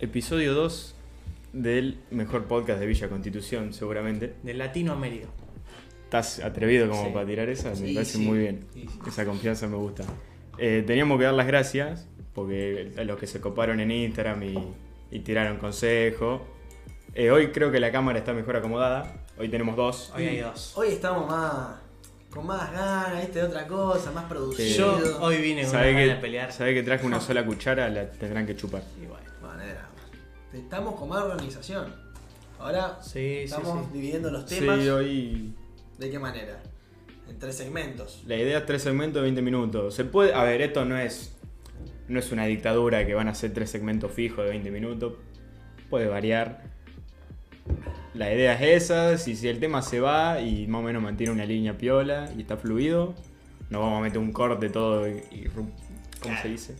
Episodio 2 del mejor podcast de Villa Constitución, seguramente. De Latinoamérica. ¿Estás atrevido como Sí. para tirar esa? Sí, me parece sí. muy bien. Sí, sí. Esa confianza me gusta. Eh, teníamos que dar las gracias porque a los que se coparon en Instagram y, y tiraron consejo. Eh, hoy creo que la cámara está mejor acomodada. Hoy tenemos dos. Hoy hay dos. Hoy estamos más con más ganas, ¿viste? De otra cosa, más producido. Yo hoy vine con una ¿Sabe gana que, de pelear. sabe que traje una sola cuchara? La tendrán que chupar. Y bueno. Manera. Estamos con más organización. Ahora Sí, estamos sí. dividiendo los Sí, temas. hoy ¿De qué manera? En tres segmentos. La idea es tres segmentos de 20 minutos. Se puede. A ver, esto no es. No es una dictadura que van a ser tres segmentos fijos de 20 minutos. Puede variar. La idea es esa. Si, si el tema se va y más o menos mantiene una línea piola y está fluido, no vamos a meter un corte todo y. ¿Cómo se dice?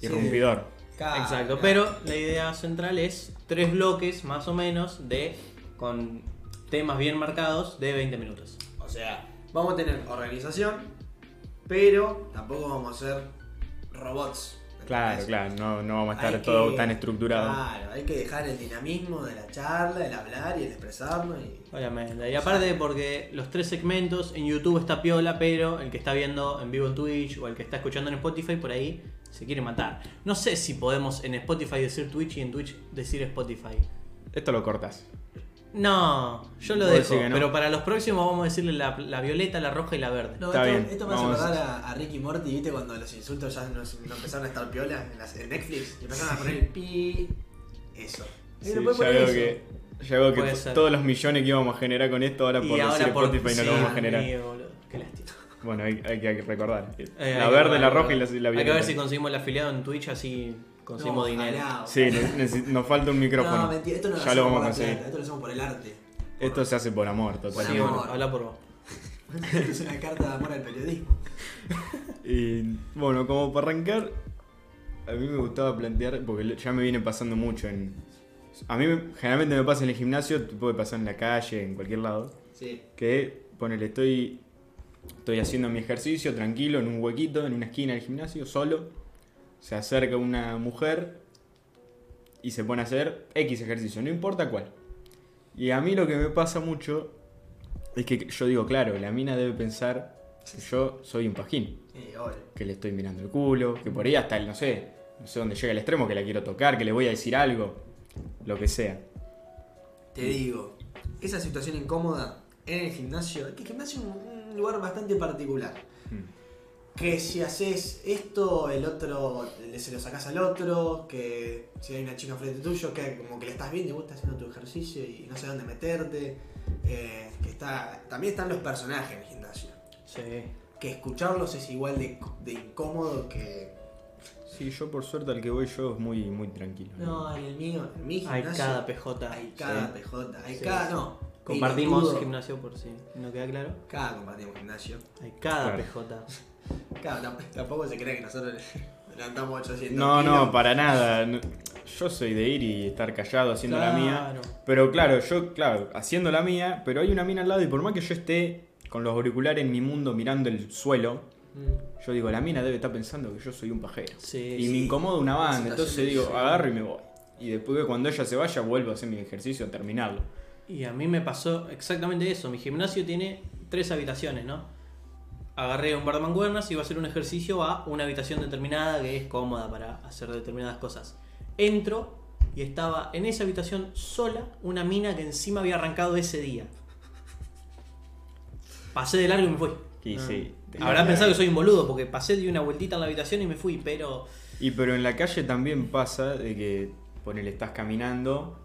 Sí. Irrumpidor. Exacto, pero la idea central es tres bloques más o menos de con temas bien marcados de 20 minutos. O sea, vamos a tener organización, pero tampoco vamos a ser robots. Claro, claro. No, no vamos a estar Hay todo que- tan estructurado. Claro, hay que dejar el dinamismo de la charla, el hablar y el expresarnos. Y... Obviamente. Y aparte porque los tres segmentos en YouTube está piola, pero el que está viendo en vivo en Twitch o el que está escuchando en Spotify por ahí se quiere matar. No sé si podemos en Spotify decir Twitch y en Twitch decir Spotify. Esto lo cortas. No, yo lo dejo. no. Pero para los próximos vamos a decirle la, la violeta, la roja y la verde. No, Está esto, bien, esto me hace vamos. acordar a, a Ricky Morty, ¿viste? Cuando los insultos ya no, no empezaron a estar piola en, las- en Netflix y empezaron a poner el pi. Eso. Y Sí, no ya poner veo eso. que, ya veo todos los millones que íbamos a generar con esto ahora por decir Spotify no lo vamos a generar. amigo, qué lástima. Bueno, hay, hay que hay que recordar. Eh, la hay que verde, la roja y la, la Hay que ver si conseguimos el afiliado en Twitch, así conseguimos No, dinero. ojalá, Sí, nos falta un micrófono. No, mentira, esto no lo ya lo hacemos vamos a por la conseguir. plata, esto lo hacemos por el arte. Esto se hace por amor, Sí, totalmente. amor. habla por vos. es una carta de amor al periodismo. Y bueno, como para arrancar, a mí me gustaba plantear, porque ya me viene pasando mucho en... A mí me- generalmente me pasa en el gimnasio, te puede pasar en la calle, en cualquier lado, Sí. que ponele, estoy, estoy haciendo mi ejercicio tranquilo en un huequito, en una esquina del gimnasio, solo, se acerca una mujer y se pone a hacer X ejercicio, no importa cuál. Y a mí lo que me pasa mucho es que yo digo, claro, la mina debe pensar que yo soy un pajín que le estoy mirando el culo, que por ahí hasta el, no sé, no sé dónde llega el extremo, que la quiero tocar, que le voy a decir algo, lo que sea. Te digo, esa situación incómoda en el gimnasio, que el gimnasio un, lugar bastante particular. Mm. Que si haces esto, el otro le- se lo sacas al otro, que si hay una chica frente tuyo, que como que le estás viendo y vos estás haciendo tu ejercicio y no sé dónde meterte. eh, que está, también están los personajes en el gimnasio. Sí. Que escucharlos es igual de, de incómodo que. Sí, yo por suerte al que voy yo es muy, muy tranquilo. No, en el mío, en mi Hay gimnasio. cada PJ. Hay cada Sí. PJ, hay Sí, cada. sí. No. Compartimos gimnasio por si no queda claro. Cada compartimos gimnasio. Hay cada Claro. PJ. Claro, tamp- tampoco se cree que nosotros levantamos 800 No, kilos. no, para nada. Yo soy de ir y estar callado haciendo la mía. Pero claro, yo, claro, haciendo la mía, pero hay una mina al lado y por más que yo esté con los auriculares en mi mundo mirando el suelo, Mm, yo digo, la mina debe estar pensando que yo soy un pajero. Sí, y sí. me incomoda una banda, entonces digo, agarro y me voy. Y después cuando ella se vaya vuelvo a hacer mi ejercicio a terminarlo. Y a mí me pasó exactamente eso. Mi gimnasio tiene tres habitaciones, ¿no? Agarré un bar de mancuernas y iba a hacer un ejercicio a una habitación determinada que es cómoda para hacer determinadas cosas. Entro y estaba en esa habitación sola una mina que encima había arrancado ese día. Pasé de largo y me fui. Y No. sí. Habrá pensado que soy un boludo porque pasé de una vueltita en la habitación y me fui, pero Y pero en la calle también pasa de que ponele, estás caminando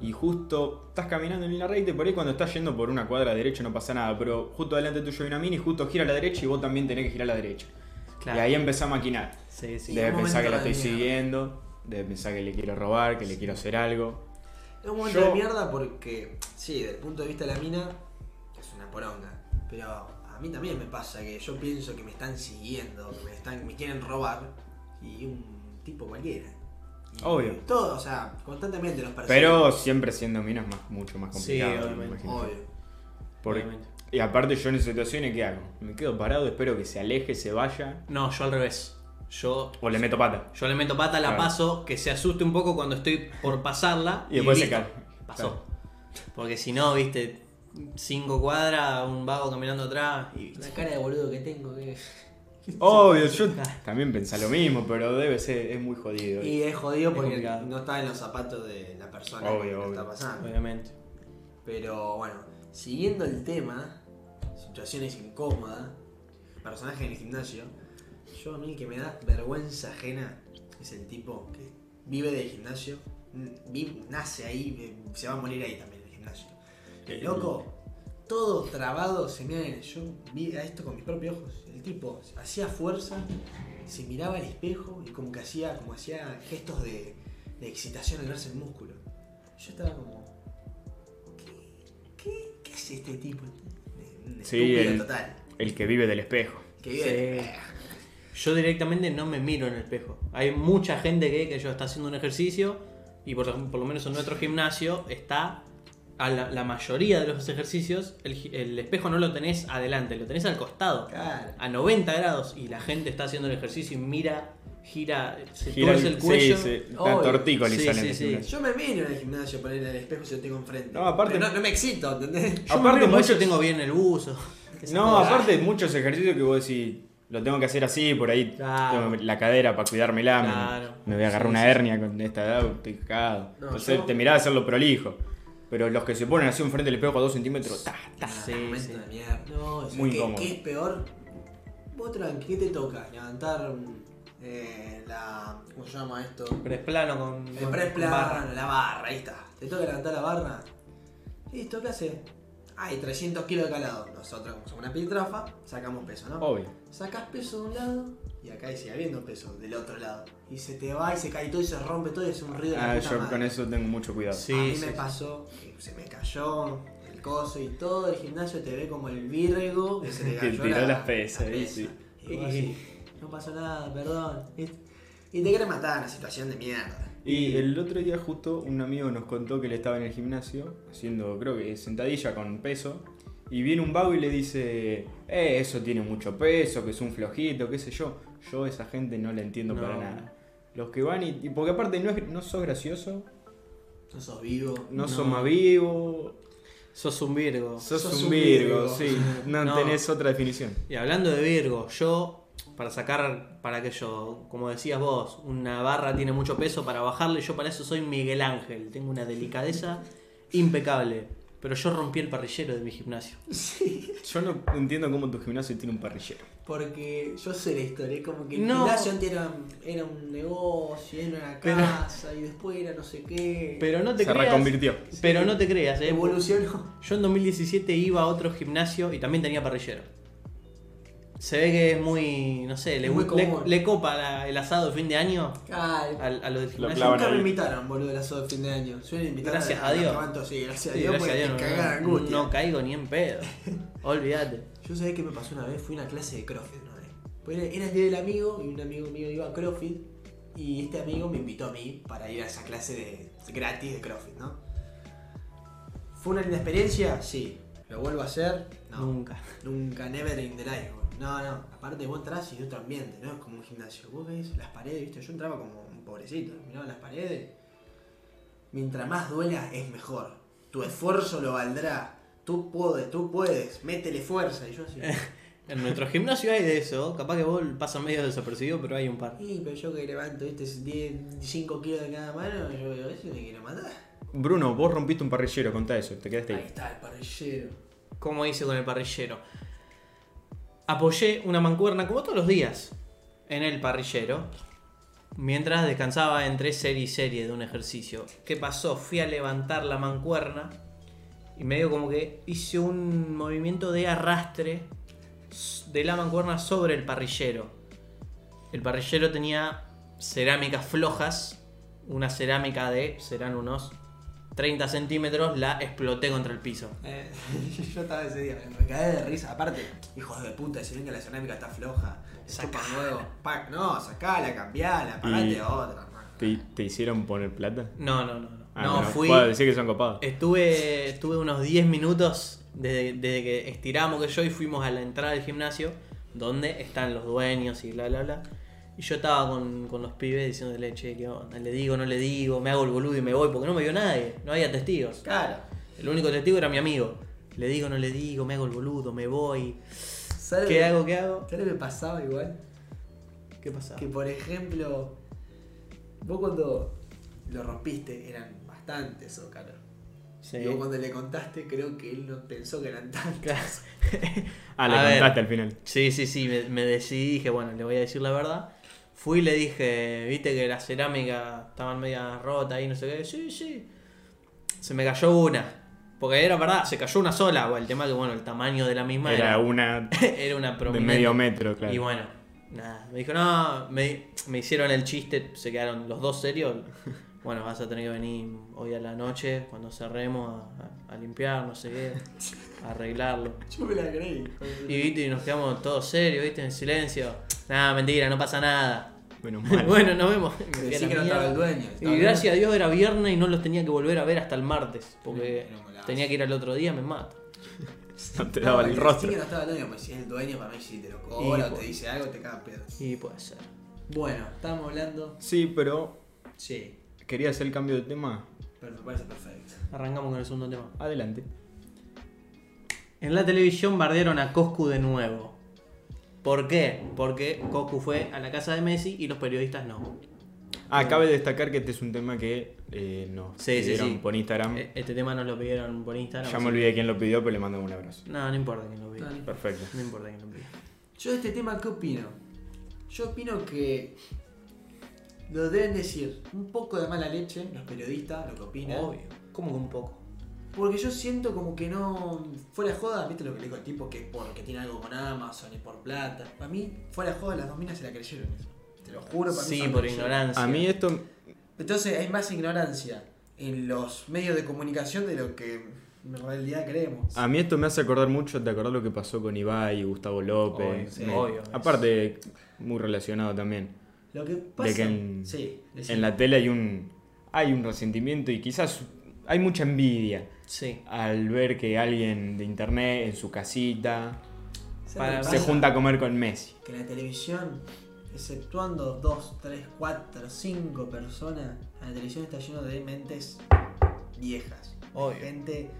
y justo estás caminando en línea recta y por ahí cuando estás yendo por una cuadra derecha no pasa nada, pero justo delante tuyo hay una mina y justo gira a la derecha y vos también tenés que girar a la derecha. Claro. Y ahí empezás a maquinar. sí, sí. Y Debe un pensar que la estoy mierda. siguiendo, debe pensar que le quiero robar, que le quiero hacer algo. Es un momento Yo- de mierda porque, sí, desde el punto de vista de la mina, es una poronga. Pero a mí también me pasa que yo pienso que me están siguiendo, que me, están, me quieren robar, y un tipo cualquiera. Y Obvio. Todo, o sea, constantemente los persiguen. Pero siempre siendo minas más, mucho más Sí, complicado. obviamente. imagino. Obvio. Porque- Obviamente. y aparte yo en esas situaciones, ¿qué hago? Me quedo parado, espero que se aleje, se vaya. No, yo al revés. Yo, O le meto pata. yo le meto pata, la Claro. paso, que se asuste un poco cuando estoy por pasarla. Y después se cae. Pasó. Porque si no, viste, cinco cuadras, un vago caminando atrás y. La cara de boludo que tengo, que. Obvio, yo también pensé lo mismo, pero debe ser, es muy jodido. Y es jodido Es porque complicado. no está en los zapatos de la persona Obvio, que obvio. está pasando. Obviamente. Pero bueno, siguiendo el tema, situaciones incómodas, personaje en el gimnasio, yo a mí el que me da vergüenza ajena es el tipo que vive del gimnasio, nace ahí, se va a morir ahí también en el gimnasio. El loco, todo trabado, se mira en Yo vi a esto con mis propios ojos. El tipo hacía fuerza, se miraba al espejo y como que hacía, como hacía gestos de, de excitación al verse el músculo. Yo estaba como. ¿Qué, qué, qué hace este tipo? Un Sí, estúpido el- total. El que vive del espejo. Que vive. Sí. Yo directamente no me miro en el espejo. Hay mucha gente que, que yo está haciendo un ejercicio y por, por lo menos en nuestro gimnasio está a la, la mayoría de los ejercicios el, gi- el espejo no lo tenés adelante, lo tenés al costado. Claro. A 90 grados y la gente está haciendo el ejercicio y mira, gira, se Gira el cuello. Sí, sí, tortícolis Sí. Yo me miro en el gimnasio por ir al espejo si lo tengo enfrente. No, aparte- no, no me excito, ¿entendés? Yo Aparte, muchos- tengo bien el buzo. No, cosa. aparte muchos ejercicios que vos decís, lo tengo que hacer así, por ahí Claro. tengo la cadera para cuidármela, me- Claro. me, voy a agarrar Sí, una sí, hernia con esta edad, estoy cagado. No, Entonces yo- te mirás a hacerlo prolijo. Pero los que se ponen así enfrente del espejo a dos centímetros, ta, ta. Sí, momento sí. de mierda. No, Muy ¿qué, incómodo. ¿Qué es peor? Vos tranqui, ¿qué te toca? Levantar eh, la. ¿Cómo se llama esto? Press plano con, El press barra. la barra, ahí está. ¿Te toca levantar la barra? Listo, ¿qué hace? Hay 300 kilos de calado. Nosotros, como somos una piltrafa, sacamos peso, ¿no? Obvio. Sacás peso de un lado y acá sigue habiendo peso del otro lado. Y se te va y se cae todo y se rompe todo y es un ruido de la Ah, puta yo madre. con eso tengo mucho cuidado. Sí, a mí sí, me sí. pasó que se me cayó el coso y todo el gimnasio te ve como el virgo que se le Que cayó tiró la, las pesas, la pesa. sí. Y vos así, no pasó nada, perdón. ¿viste? Y te quiere matar en una situación de mierda. Y el otro día justo un amigo nos contó que él estaba en el gimnasio haciendo, creo que sentadilla con peso. Y viene un vago y le dice, eh, eso tiene mucho peso, que es un flojito, qué sé yo. Yo a esa gente no la entiendo No. para nada. Los que van y, porque aparte no, es, no sos gracioso, No sos vivo. no, No. sos más vivo, Sos un Virgo. sos, Sos un Virgo. sí, no, No. tenés otra definición. Y hablando de Virgo, yo, para sacar, para que yo, como decías vos, una barra tiene mucho peso, para bajarle, yo para eso soy Miguel Ángel. Tengo una delicadeza impecable. Pero yo rompí el parrillero de mi gimnasio. Sí, Yo no entiendo cómo tu gimnasio tiene un parrillero. porque yo sé la historia, es como que el No. gimnasio antes era, era un negocio, era una Pero- casa y después era no sé qué. Pero no te Se creas. reconvirtió. Pero no te creas, eh. evolucionó. Yo en 2017 iba a otro gimnasio y también tenía parrillero. Se ve que es muy, no sé, le, Muy le- común. le copa la- el asado de fin de año Ay, a, a lo del gimnasio. Nunca me invitaron, boludo, el asado de fin de año. Invitar Gracias a, a Dios. los sí, gracias a Dios, gracias a porque Dios, te no, no, caigo ni en pedo. Olvídate. Yo sabés qué me pasó una vez, fui a una clase de CrossFit una vez. Pues era, era el día del amigo y un amigo mío iba a CrossFit y este amigo me invitó a mí para ir a esa clase de gratis de CrossFit, ¿no? ¿Fue una linda experiencia? Sí. ¿Lo vuelvo a hacer? No. Nunca. Nunca, never in the life. No, no. Aparte vos entras y es otro ambiente, ¿no? Es como un gimnasio. Vos ves las paredes, ¿viste? Yo entraba como un pobrecito, miraba las paredes. Mientras más duela es mejor. Tu esfuerzo lo valdrá. Tú puedes, tú puedes. Métele fuerza. Y yo así. En nuestro gimnasio hay de eso. Capaz que vos pasas medio desapercibido, pero hay un par. Y pero yo que levanto, ¿viste? 10, 5 kilos de cada mano, yo veo eso me quiero matar. Bruno, vos rompiste un parrillero, contá eso, te quedaste Ahí ahí. está el parrillero. Como hice con el parrillero. Apoyé una mancuerna como todos los días en el parrillero. Mientras descansaba entre serie y serie de un ejercicio. ¿Qué pasó? Fui a levantar la mancuerna. Y medio como que hice un movimiento de arrastre de la mancuerna sobre el parrillero. El parrillero tenía cerámicas flojas. Una cerámica de, serán unos 30 centímetros, la exploté contra el piso. Eh, yo estaba ese día, me caí de risa. Aparte, hijos de puta, si ven que la cerámica está floja, saca nuevo. Pa- no, sacala, cambiala, pagate otra. ¿Te, te hicieron poner plata? No, no, no. No, Ah, no fui. puedo decir que son copados. Estuve, estuve unos 10 minutos desde, desde que estiramos que yo y fuimos a la entrada del gimnasio, donde están los dueños y bla, bla, bla. Y yo estaba con, con los pibes diciéndole, che, ¿qué onda? Le digo, no le digo, me hago el boludo y me voy, porque no me vio nadie, no había testigos. Claro. El único testigo era mi amigo. Le digo, no le digo, me hago el boludo, me voy. ¿Sabes ¿Qué hago, qué hago? ¿Sabes lo que pasaba igual? ¿Qué pasa? Que por ejemplo, vos cuando lo rompiste eran bastantes zócalos. Sí. Y vos cuando le contaste, creo que él no pensó que eran tantos. Claro. Ah, le A ver. contaste al final. Sí, sí, sí, me, me decidí, dije, bueno, le voy a decir la verdad. Fui y le dije, viste que la cerámica estaban media rota ahí, no sé qué. Sí, sí. Se me cayó una. Porque era verdad, se cayó una sola. o El tema que, bueno, el tamaño de la misma Era era, una era una de prominente. medio metro, claro. Y bueno, nada. Me dijo, no, me, me hicieron el chiste, se quedaron los dos serios. Bueno, vas a tener que venir hoy a la noche, cuando cerremos, a, a- a limpiar, no sé qué, arreglarlo. Yo me la creí. Y viste, y nos quedamos todos serios, viste, en silencio. Nada, mentira, no pasa nada. Mal. bueno, nos vemos. Me que no estaba el dueño. estaba Y gracias a Dios era viernes y no los tenía que volver a ver hasta el martes. Porque No, no, no, tenía que ir al otro día, me mata. no te daba No, el rostro. decí que no estaba el dueño, pues si es el dueño, para mí si te lo Y, cobra o te dice algo, te caga pedo. Y puede ser. Bueno, estábamos hablando. Sí, pero Sí, quería hacer el cambio de tema. pero me parece perfecto. Arrancamos con el segundo tema. Adelante. En la televisión bardearon a Coscu de nuevo. ¿Por qué? Porque Coscu fue a la casa de Messi y los periodistas no. Ah, cabe destacar que este es un tema que eh, nos Sí, sí, pidieron sí. por Instagram. E- Este tema nos lo pidieron por Instagram. ya me olvidé quién lo pidió, pero le mando un abrazo. No, no importa quién lo pida. Dale. Perfecto. No importa quién lo pida. Yo de este tema, ¿qué opino? Yo opino que lo deben decir un poco de mala leche los periodistas, lo que opinan. Obvio. ¿Cómo que un poco? Porque yo siento como que no. Fuera de joda, ¿viste lo que le dijo el tipo? Que porque tiene algo con Amazon y por plata. Para mí, fuera de joda, las dos minas se la creyeron eso. Te lo juro, para mí. Sí, por ignorancia. A mí esto Entonces hay más ignorancia en los medios de comunicación de lo que en realidad creemos. A mí esto me hace acordar mucho, ¿te acordás lo que pasó con Ibai y Gustavo López? Obvio, sí, Me- obvio. Aparte, muy relacionado también. Lo que pasa. De que en, sí, en la tele hay un, hay un resentimiento y quizás hay mucha envidia Sí. al ver que alguien de internet en su casita ¿Sabes para- lo que se junta a comer con Messi. Que la televisión, exceptuando dos, tres, cuatro, cinco personas, la televisión está lleno de mentes viejas. Obvio. Gente.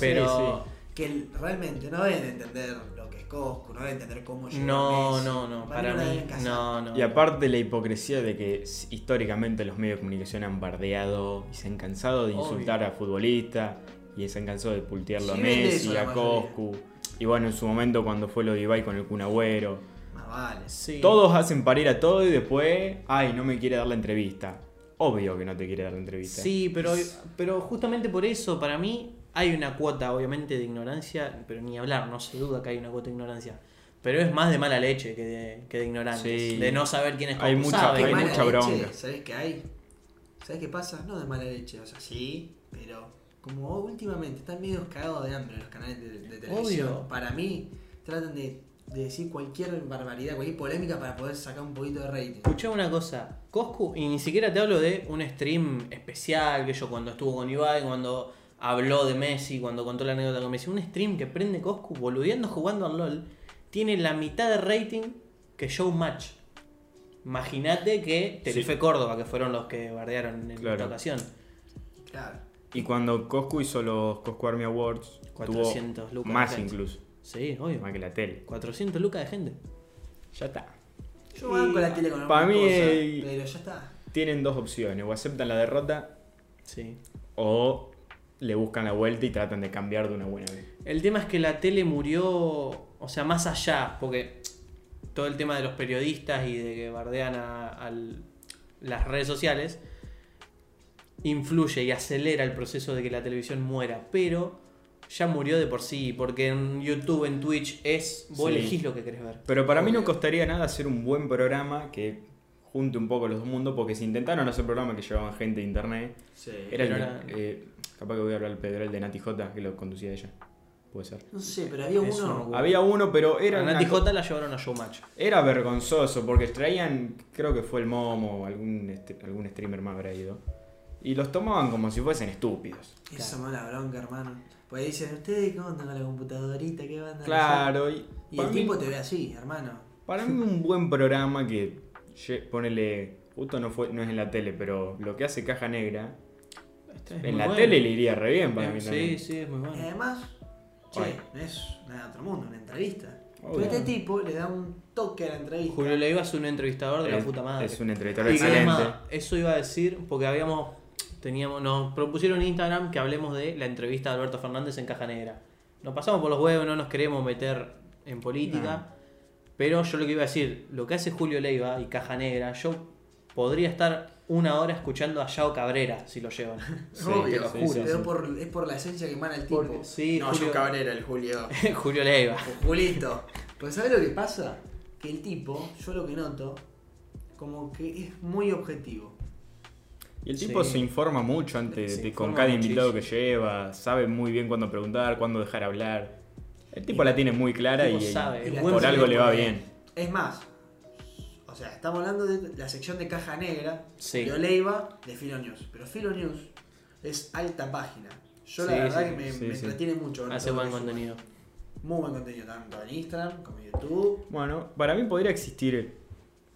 Pero. que realmente no deben entender es Cosco, no deben entender cómo llegó No, Messi. no, no. Para Para mí no. No, no. Y aparte la hipocresía de que históricamente los medios de comunicación han bardeado y se han cansado de Obvio. insultar a futbolistas y se han cansado de pultearlo a Sí, Messi, a mayoría. Coscu. Y bueno, en su momento cuando fue lo de Ibai con el Kun Agüero. Más vale. Sí. Todos hacen parir a todo y después, ay, no me quiere dar la entrevista. Obvio que no te quiere dar la entrevista. Sí, pero, pero justamente por eso, para mí, hay una cuota, obviamente, de ignorancia, pero ni hablar, no se duda que hay una cuota de ignorancia. Pero es más de mala leche que de, que de ignorantes. Sí. De no saber quién es Hay mucha- Saben hay mucha bronca. ¿Sabes qué hay? ¿Sabes qué pasa? No de mala leche, o sea, sí, pero como últimamente están medio cagados de hambre los canales de, de televisión. Obvio. Para mí, tratan de, de decir cualquier barbaridad, cualquier polémica para poder sacar un poquito de rating. Escuchá una cosa, Coscu, y ni siquiera te hablo de un stream especial, que yo cuando estuvo con Ibai, cuando habló de Messi, cuando contó la anécdota con Messi, un stream que prende Coscu boludeando jugando al LOL, tiene la mitad de rating que Showmatch. Imagínate que Telefe Córdoba, que fueron los que bardearon en Claro. esta ocasión. Claro. Y cuando Coscu hizo los Coscu Army Awards, 400 tuvo lucas más de gente. incluso, Sí, obvio. más que la tele. 400 lucas de gente. Ya está. Yo banco la tele con para mí, cosa, pero ya está. Tienen dos opciones, o aceptan la derrota Sí. o le buscan la vuelta y tratan de cambiar de una buena vez. El tema es que la tele murió, o sea, más allá, porque todo el tema de los periodistas y de que bardean a, las redes sociales influye y acelera el proceso de que la televisión muera, pero ya murió de por sí, porque en YouTube, en Twitch es, vos Sí. elegís lo que querés ver. Pero para mí no costaría nada hacer un buen programa que junte un poco los dos mundos, porque si intentaron hacer programas que llevaban gente de internet, Sí. era eh, capaz que voy a hablar del Pedro, el de Nati J, que lo conducía ella. Puede ser. No sé, pero había Eso uno. no- Había uno, pero era, a Nati J la llevaron a Showmatch. era vergonzoso, porque traían, creo que fue el Momo o algún, algún streamer más habrá ido, y los tomaban como si fuesen estúpidos. Esa mala bronca, hermano. Pues dicen, ¿ustedes qué onda con la computadorita? ¿Qué van a hacer?" Claro, y, Y el mí, tipo te ve así, hermano. para mí un buen programa que ponele, justo no fue, no es en la tele, pero lo que hace Caja Negra, Este en la bueno. tele le iría re bien para mí Sí, también. sí, es muy Y bueno. además, che, es nada de otro mundo, una entrevista. Obvio. Pero este tipo le da un toque a la entrevista. Julio Leiva es un entrevistador de la puta madre. Es un entrevistador Y excelente. además, eso iba a decir porque habíamos teníamos nos propusieron en Instagram que hablemos de la entrevista de Alberto Fernández en Caja Negra. Nos pasamos por los huevos, no nos queremos meter en política, pero yo lo que iba a decir, lo que hace Julio Leiva y Caja Negra, yo podría estar una hora escuchando a Yao Cabrera si lo llevan. Sí, Obvio, Julio, sí, pero sí. Por, es por la esencia que emana el tipo. Porque- sí, no, Julio- yo Cabrera, el Julio. Julio Leiva. O Julito. Pues ¿sabes lo que pasa? Que el tipo, yo lo que noto, como que es muy objetivo. Y el tipo Sí. se informa mucho antes de, con cada invitado que lleva, sabe muy bien cuándo preguntar, cuándo dejar hablar. El tipo la tiene muy clara y, sabe, por algo le va bien. Es más, o sea, estamos hablando de la sección de caja negra Sí. de Oleiva de Filo News. Pero Filo News es alta página. Yo Sí, la verdad sí, que me, sí, me sí. entretiene mucho. Hace buen contenido. Muy buen contenido, tanto en Instagram como en YouTube. Bueno, para mí podría existir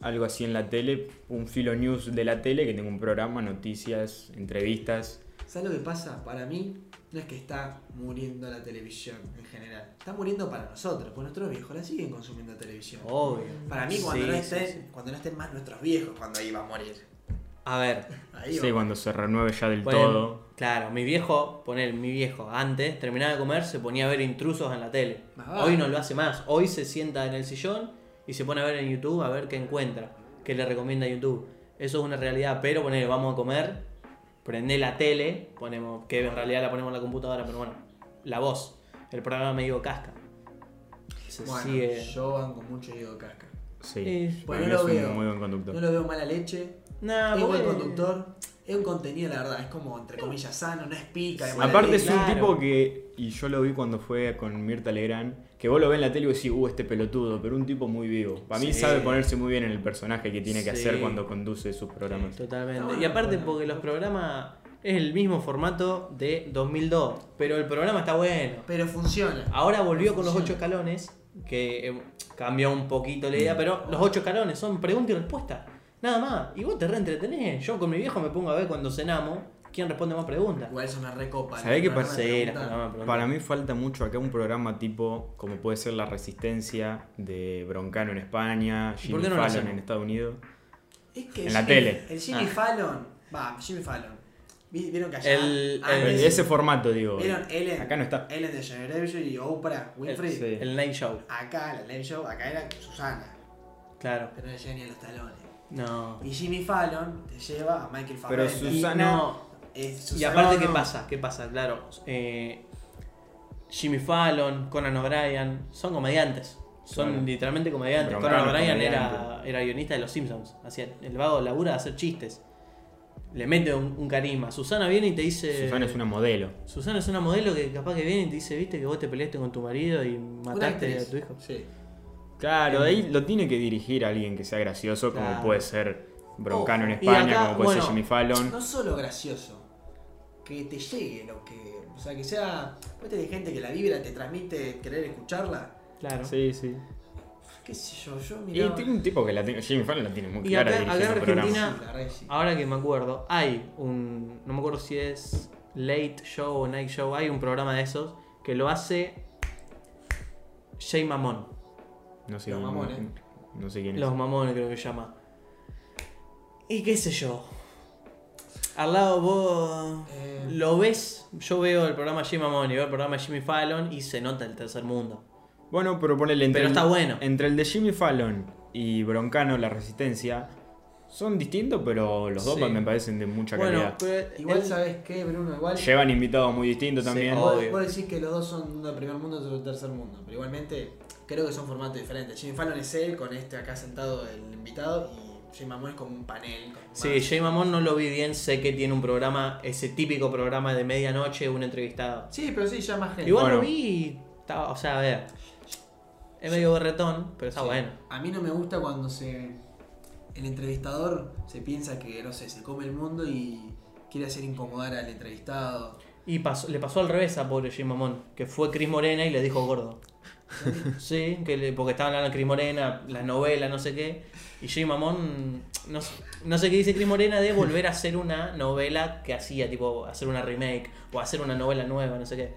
algo así en la tele, un filo news de la tele que tenga un programa, noticias, entrevistas. ¿Sabes lo que pasa? Para mí, no es que está muriendo la televisión en general. Está muriendo para nosotros, porque nuestros viejos la siguen consumiendo televisión. Obvio. Para mí, cuando, Sí, no estén, sí. cuando no estén más nuestros viejos, cuando ahí va a morir. A ver, Ahí Sí, va. cuando se renueve ya del todo. Claro, mi viejo, poner mi viejo, antes terminaba de comer, se ponía a ver intrusos en la tele. Vale. Hoy no lo hace más. Hoy se sienta en el sillón y se pone a ver en YouTube a ver qué encuentra, qué le recomienda YouTube. Eso es una realidad, pero poner, vamos a comer, prende la tele, ponemos, que en realidad la ponemos en la computadora, pero bueno, la voz, el programa medio casca. Se Bueno, sigue. yo banco mucho Diego Casca. Sí, para Bueno, no es lo veo. un muy buen conductor. No lo veo mala leche. Nah, es buen conductor. Es un contenido, la verdad. Es como, entre comillas, sano. No es pica. mala Aparte es un tipo que, y yo lo vi cuando fue con Mirta Legrand, que vos lo ves en la tele y decís, uh, este pelotudo, pero un tipo muy vivo. Para mí Sí. sabe ponerse muy bien en el personaje que tiene que Sí. hacer cuando conduce sus programas. Totalmente. No, y aparte bueno. porque los programas es el mismo formato de 2002, pero el programa está bueno. Pero funciona. Ahora volvió con los ocho escalones, que eh, cambió un poquito la idea, Mm. pero los ocho escalones son pregunta y respuesta. Nada más. Y vos te reentretenés. Yo con mi viejo me pongo a ver cuando cenamos quién responde más preguntas. Igual eso me recopa. ¿Sabés el qué pasa? Sí. Para mí falta mucho acá un programa tipo como puede ser La Resistencia de Broncano en España, ¿Y Jimmy no Fallon en Estados Unidos. Es que En la tele. El Jimmy Ah. Fallon. Va, Jimmy Fallon. Vi- ¿Vieron que allá? El- el- Ese formato, digo. ¿Vieron Ellen? Acá no está. Ellen de Generation y Oprah Winfrey. Sí. El Night Show. Acá, la live show, acá era Susana. Claro. Pero no llega ni a los talones. No. Y Jimmy Fallon te lleva a Michael Pero Fassbender. Y, Susana- no, Es y aparte, no, ¿qué pasa? ¿Qué pasa? Claro. eh, Jimmy Fallon, Conan O'Brien, son comediantes. Son Claro. literalmente comediantes. Conan O'Brien era, era guionista de Los Simpsons. Hacía el vago labura de hacer chistes. Le mete un, un carisma. Susana viene y te dice. Susana es una modelo. Susana es una modelo que capaz que viene y te dice, viste que vos te peleaste con tu marido y mataste a tu hijo. Sí. Claro, de ahí lo tiene que dirigir alguien que sea gracioso, como Claro. puede ser Broncano en Oh, y España, acá, como puede bueno, ser Jimmy Fallon. No solo gracioso, que te llegue lo que. O sea, que sea. Vos tenés gente que la vibra te transmite querer escucharla. Claro. Sí, sí. Qué sé yo, yo Y miraba. tiene un tipo que la tiene, Jimmy Fallon la tiene muy Y clara acá- dirigiendo acá en. Argentina- Sí, la verdad que sí. Ahora que me acuerdo, hay un. No me acuerdo si es Late Show o Night Show. Hay un programa de esos que lo hace Jay Mamón. No sé, Los no- mamones. no sé quién es. Los Mamones creo que se llama. Y qué sé yo. Al lado vos Eh, lo ves. Yo veo el programa Jay Mamón y veo el programa de Jimmy Fallon y se nota el tercer mundo. Bueno, pero ponele entre, Pero el, está bueno. entre el de Jimmy Fallon y Broncano, La Resistencia, son distintos, pero los dos Sí. me parecen de mucha Bueno, calidad. pero Igual, el- ¿sabes qué, Bruno? Igual. Llevan invitados muy distintos Sí, también. Vos, vos decís que los dos son uno de primer mundo y otro de tercer mundo, pero igualmente creo que son formatos diferentes. Jimmy Fallon es él, con este acá sentado el invitado, y Jay Mamón es como un panel. con Sí, más- Jay Mamón no lo vi bien, sé que tiene un programa, ese típico programa de medianoche, un entrevistado. Sí, pero sí, ya más gente. Igual Bueno. lo vi y estaba, o sea, a ver, es medio berretón, pero está Sí. bueno. A mí no me gusta cuando se el entrevistador se piensa que, no sé, se come el mundo y quiere hacer incomodar al entrevistado. Y pasó- le pasó al revés a pobre Jay Mamón, que fue Chris Morena y le dijo gordo. Sí, que le- porque estaban hablando de Cris Morena, la novela, no sé qué. Y Jay Mamón, no, sé- no sé qué dice Cris Morena de volver a hacer una novela que hacía, tipo, hacer una remake o hacer una novela nueva, no sé qué.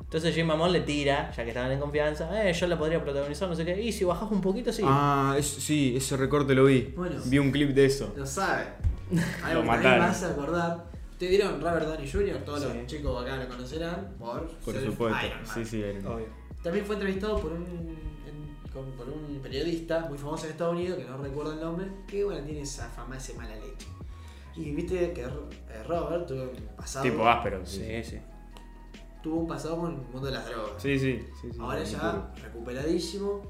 Entonces Jay Mamón le tira, ya que estaban en confianza, eh, yo la podría protagonizar, no sé qué. Y si bajas un poquito, sí. Ah, es- sí, ese recorte lo vi. Bueno. Vi un clip de eso. Lo sabe. Lo Algo que también mataron. vas a acordar. Te dieron Robert Downey Jr., todos Sí. los chicos acá lo conocerán por, Por supuesto. Iron Man. Sí, sí, Iron Man. Obvio. También fue entrevistado por un, en- con- por un periodista muy famoso en Estados Unidos, que no recuerdo el nombre, que bueno, tiene esa fama, ese mala leche. Y viste que eh, Robert tuvo un pasado, Tipo áspero. Sí, Sí, sí. tuvo un pasado con el mundo de las drogas. sí. sí, sí, sí, Ahora ya recuperadísimo.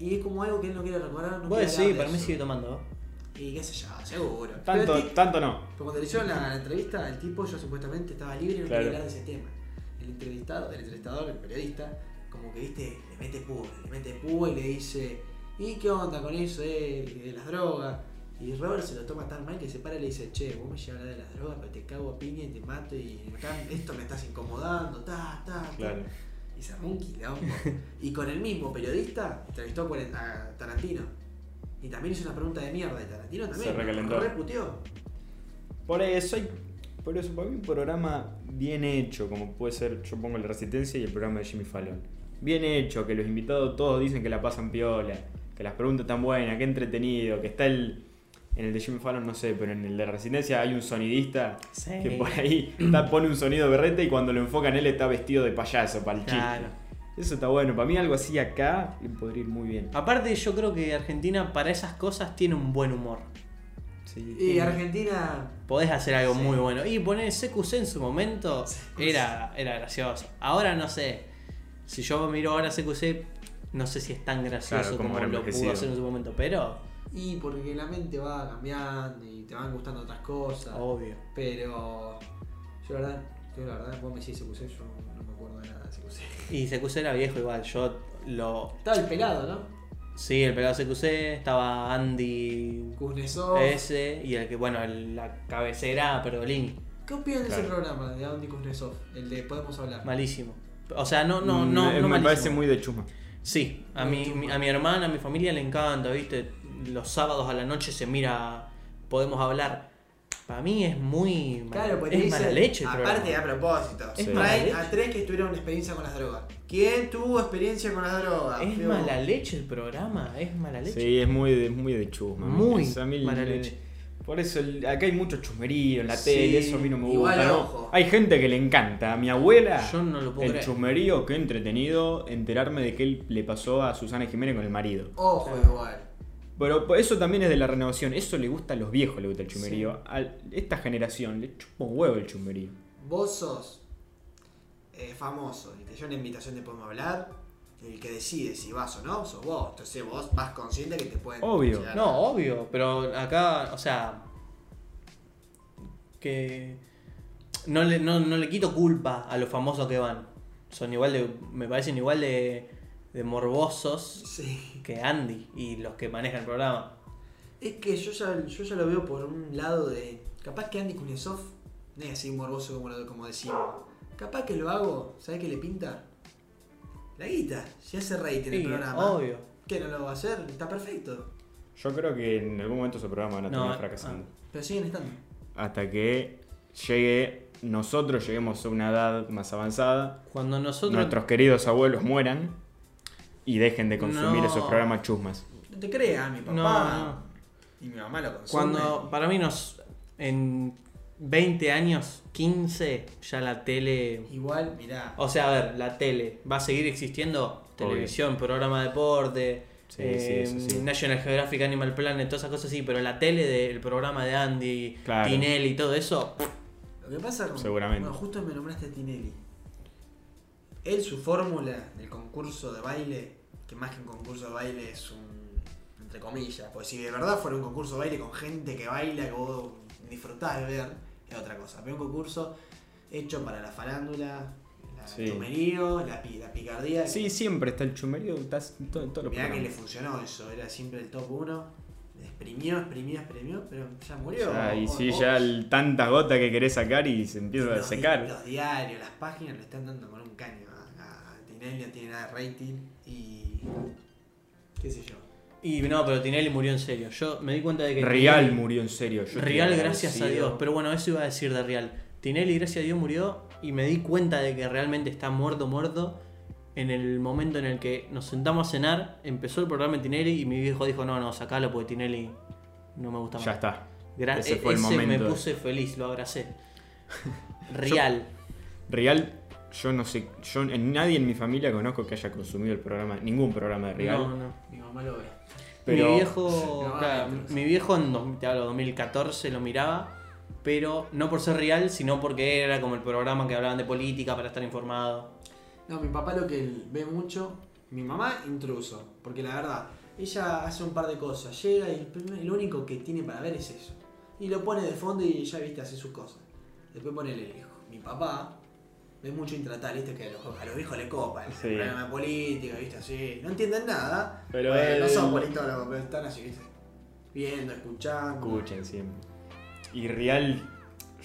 Y es como algo que él no quiere recordar. No quiere sí, para mí sigue tomando. Y qué sé yo, seguro. Tanto, el ti- tanto no. Cuando le hicieron la, la entrevista, el tipo ya supuestamente estaba libre y no Claro. quería hablar de ese tema. El entrevistado, el entrevistador, el periodista, como que viste, le mete púa, le mete púa y le dice, ¿y qué onda con eso eh, de las drogas? Y Robert se lo toma tan mal que se para y le dice, che, vos me llevas a hablar de las drogas, pero te cago a piña y te mato y acá esto me estás incomodando, ta, ta, ta. Claro. Y se armó un quilombo. y con el mismo periodista entrevistó a Tarantino. Y también hizo una pregunta de mierda de Tarantino también. Se recalentó. Reputeó. Por eso hay. Por eso, para mí un programa bien hecho, como puede ser, yo pongo la resistencia y el programa de Jimmy Fallon. Bien hecho, que los invitados todos dicen que la pasan piola, que las preguntas están buenas, que entretenido, que está el. En el de Jimmy Fallon no sé, pero en el de Resistencia hay un sonidista Sí. que por ahí está- pone un sonido berrete y cuando lo enfocan él está vestido de payaso para el chiste. Claro. Eso está bueno. Para mí algo así acá le podría ir muy bien. Aparte, yo creo que Argentina para esas cosas tiene un buen humor. Sí. Y Argentina. Podés hacer algo Sí. muy bueno. Y poner CQC en su momento era, era gracioso. Ahora no sé. Si yo miro ahora CQC, no sé si es tan gracioso Claro, como lo pudo hacer en su momento. Pero, Y porque la mente va cambiando y te van gustando otras cosas. obvio. Pero. Yo la verdad, yo la verdad, vos me decís CQC, yo no me acuerdo de nada de CQC. Y CQC era viejo igual. Yo lo. Estaba el pelado, ¿no? Sí, el pelado CQC. Estaba Andy. Kuznetsov. Ese. Y el que, bueno, el- la cabecera, Pergolini. ¿Qué opinan de ese programa de Andy Kuznetsov? El de Podemos Hablar. Malísimo. O sea, no, no, Mm, no. me, no me parece muy de chusma. Sí, a Muy mi, a mi hermana, a mi familia le encanta, ¿viste? Los sábados a la noche se mira, podemos hablar. Para mí es muy. mala- Claro, porque es dice, mala leche. el Aparte, programa. a propósito, Es traen a tres que tuvieron experiencia con las drogas. ¿Quién tuvo experiencia con las drogas? Es Feo. mala leche el programa, es mala leche. Sí, es muy de, muy de chusma. Muy mala le- leche. Por eso el- acá hay mucho chusmerío en la Sí, tele, eso a mí no me igual, gusta. Hay gente que le encanta. A mi abuela, Yo no lo puedo el creer. chusmerío, qué entretenido enterarme de qué él le pasó a Susana Jiménez con el marido. Ojo, igual. Pero eso también es de la renovación. Eso le gusta a los viejos, le gusta el chusmerío. A esta generación le chupa un huevo el chusmerío. Vos sos eh, famoso y te llega una invitación de Podemos Hablar. El que decide si vas o no, sos vos. Entonces vos vas consciente que te pueden. Obvio. llegar No, obvio, pero acá, o sea. Que. No le, no, no le quito culpa a los famosos que van. Son igual de. Me parecen igual de, de morbosos Sí. que Andy y los que manejan el programa. Es que yo ya, yo ya lo veo por un lado de. Capaz que Andy Kuznetsov no es así morboso como, lo, como decimos. Capaz que lo hago, ¿sabes qué le pinta? La guita. Si hace rating en el Sí, programa. obvio. ¿Qué no lo va a hacer? Está perfecto. Yo creo que en algún momento su programa van a No, terminar ah. fracasando. Pero siguen estando. Hasta que llegue, nosotros lleguemos a una edad más avanzada, Cuando nosotros. nuestros queridos abuelos mueran y dejen de consumir No. esos programas chusmas. No te creas, mi papá. No, no. Y mi mamá lo consume. Cuando. Para mí nos. En 20 años, 15, ya la tele. Igual, mirá. O sea, a ver, la tele va a seguir existiendo. Televisión, programa de deporte, Sí, eh, sí, eso sí. National Geographic, Animal Planet, todas esas cosas sí, pero la tele del programa de Andy, Claro. Tinelli y todo eso, Lo que pasa con. Seguramente. Bueno, justo me nombraste a Tinelli. Él, su fórmula del concurso de baile, que más que un concurso de baile es un. entre comillas, pues si de verdad fuera un concurso de baile con gente que baila, que vos disfrutás de ver, es otra cosa. Pero un concurso hecho para la farándula, la Sí. tomerío, la, la picardía. Sí, siempre está el chumerío, está en todo, en todos los Mirá que le funcionó eso, era siempre el top 1. Exprimió, exprimió, exprimió, pero ya murió. Ya, y sí, ya el, tanta gota que querés sacar y se empieza a los, secar. Los diarios, las páginas le están dando con un caño. A, a Tinelli no tiene nada de rating. Y. qué sé yo. Y no, pero Tinelli murió en serio. Yo me di cuenta de que. Real Tinelli- murió en serio. yo Real, gracias a. Dios. Pero bueno, eso iba a decir de Real. Tinelli, gracias a Dios, murió y me di cuenta de que realmente está muerto, muerto. En el momento en el que nos sentamos a cenar, empezó el programa de Tinelli y mi viejo dijo: No, no, sacalo porque Tinelli no me gusta más. Ya está. Gra- Ese fue el ese me momento. puse feliz, lo abracé. Real. Real, yo no sé. Yo en nadie en mi familia conozco que haya consumido el programa. Ningún programa de Real. No, no. Mi mamá lo ve. Pero- Mi viejo, No, claro, mi viejo en dos- te hablo, 2014 lo miraba, pero no por ser real, sino porque era como el programa que hablaban de política para estar informado. No, mi papá lo que él ve mucho, mi mamá intruso, porque la verdad, ella hace un par de cosas, llega y lo único que tiene para ver es eso. Y lo pone de fondo y ya viste, hace sus cosas. Después pone el hijo. Mi papá ve mucho intratal, viste, que a los, a los viejos le copan. Sí. Programa de política, viste, así. No entienden nada. Pero Bueno, no son politólogos, pero están así, viste. Viendo, escuchando. Escuchen siempre. Y Real,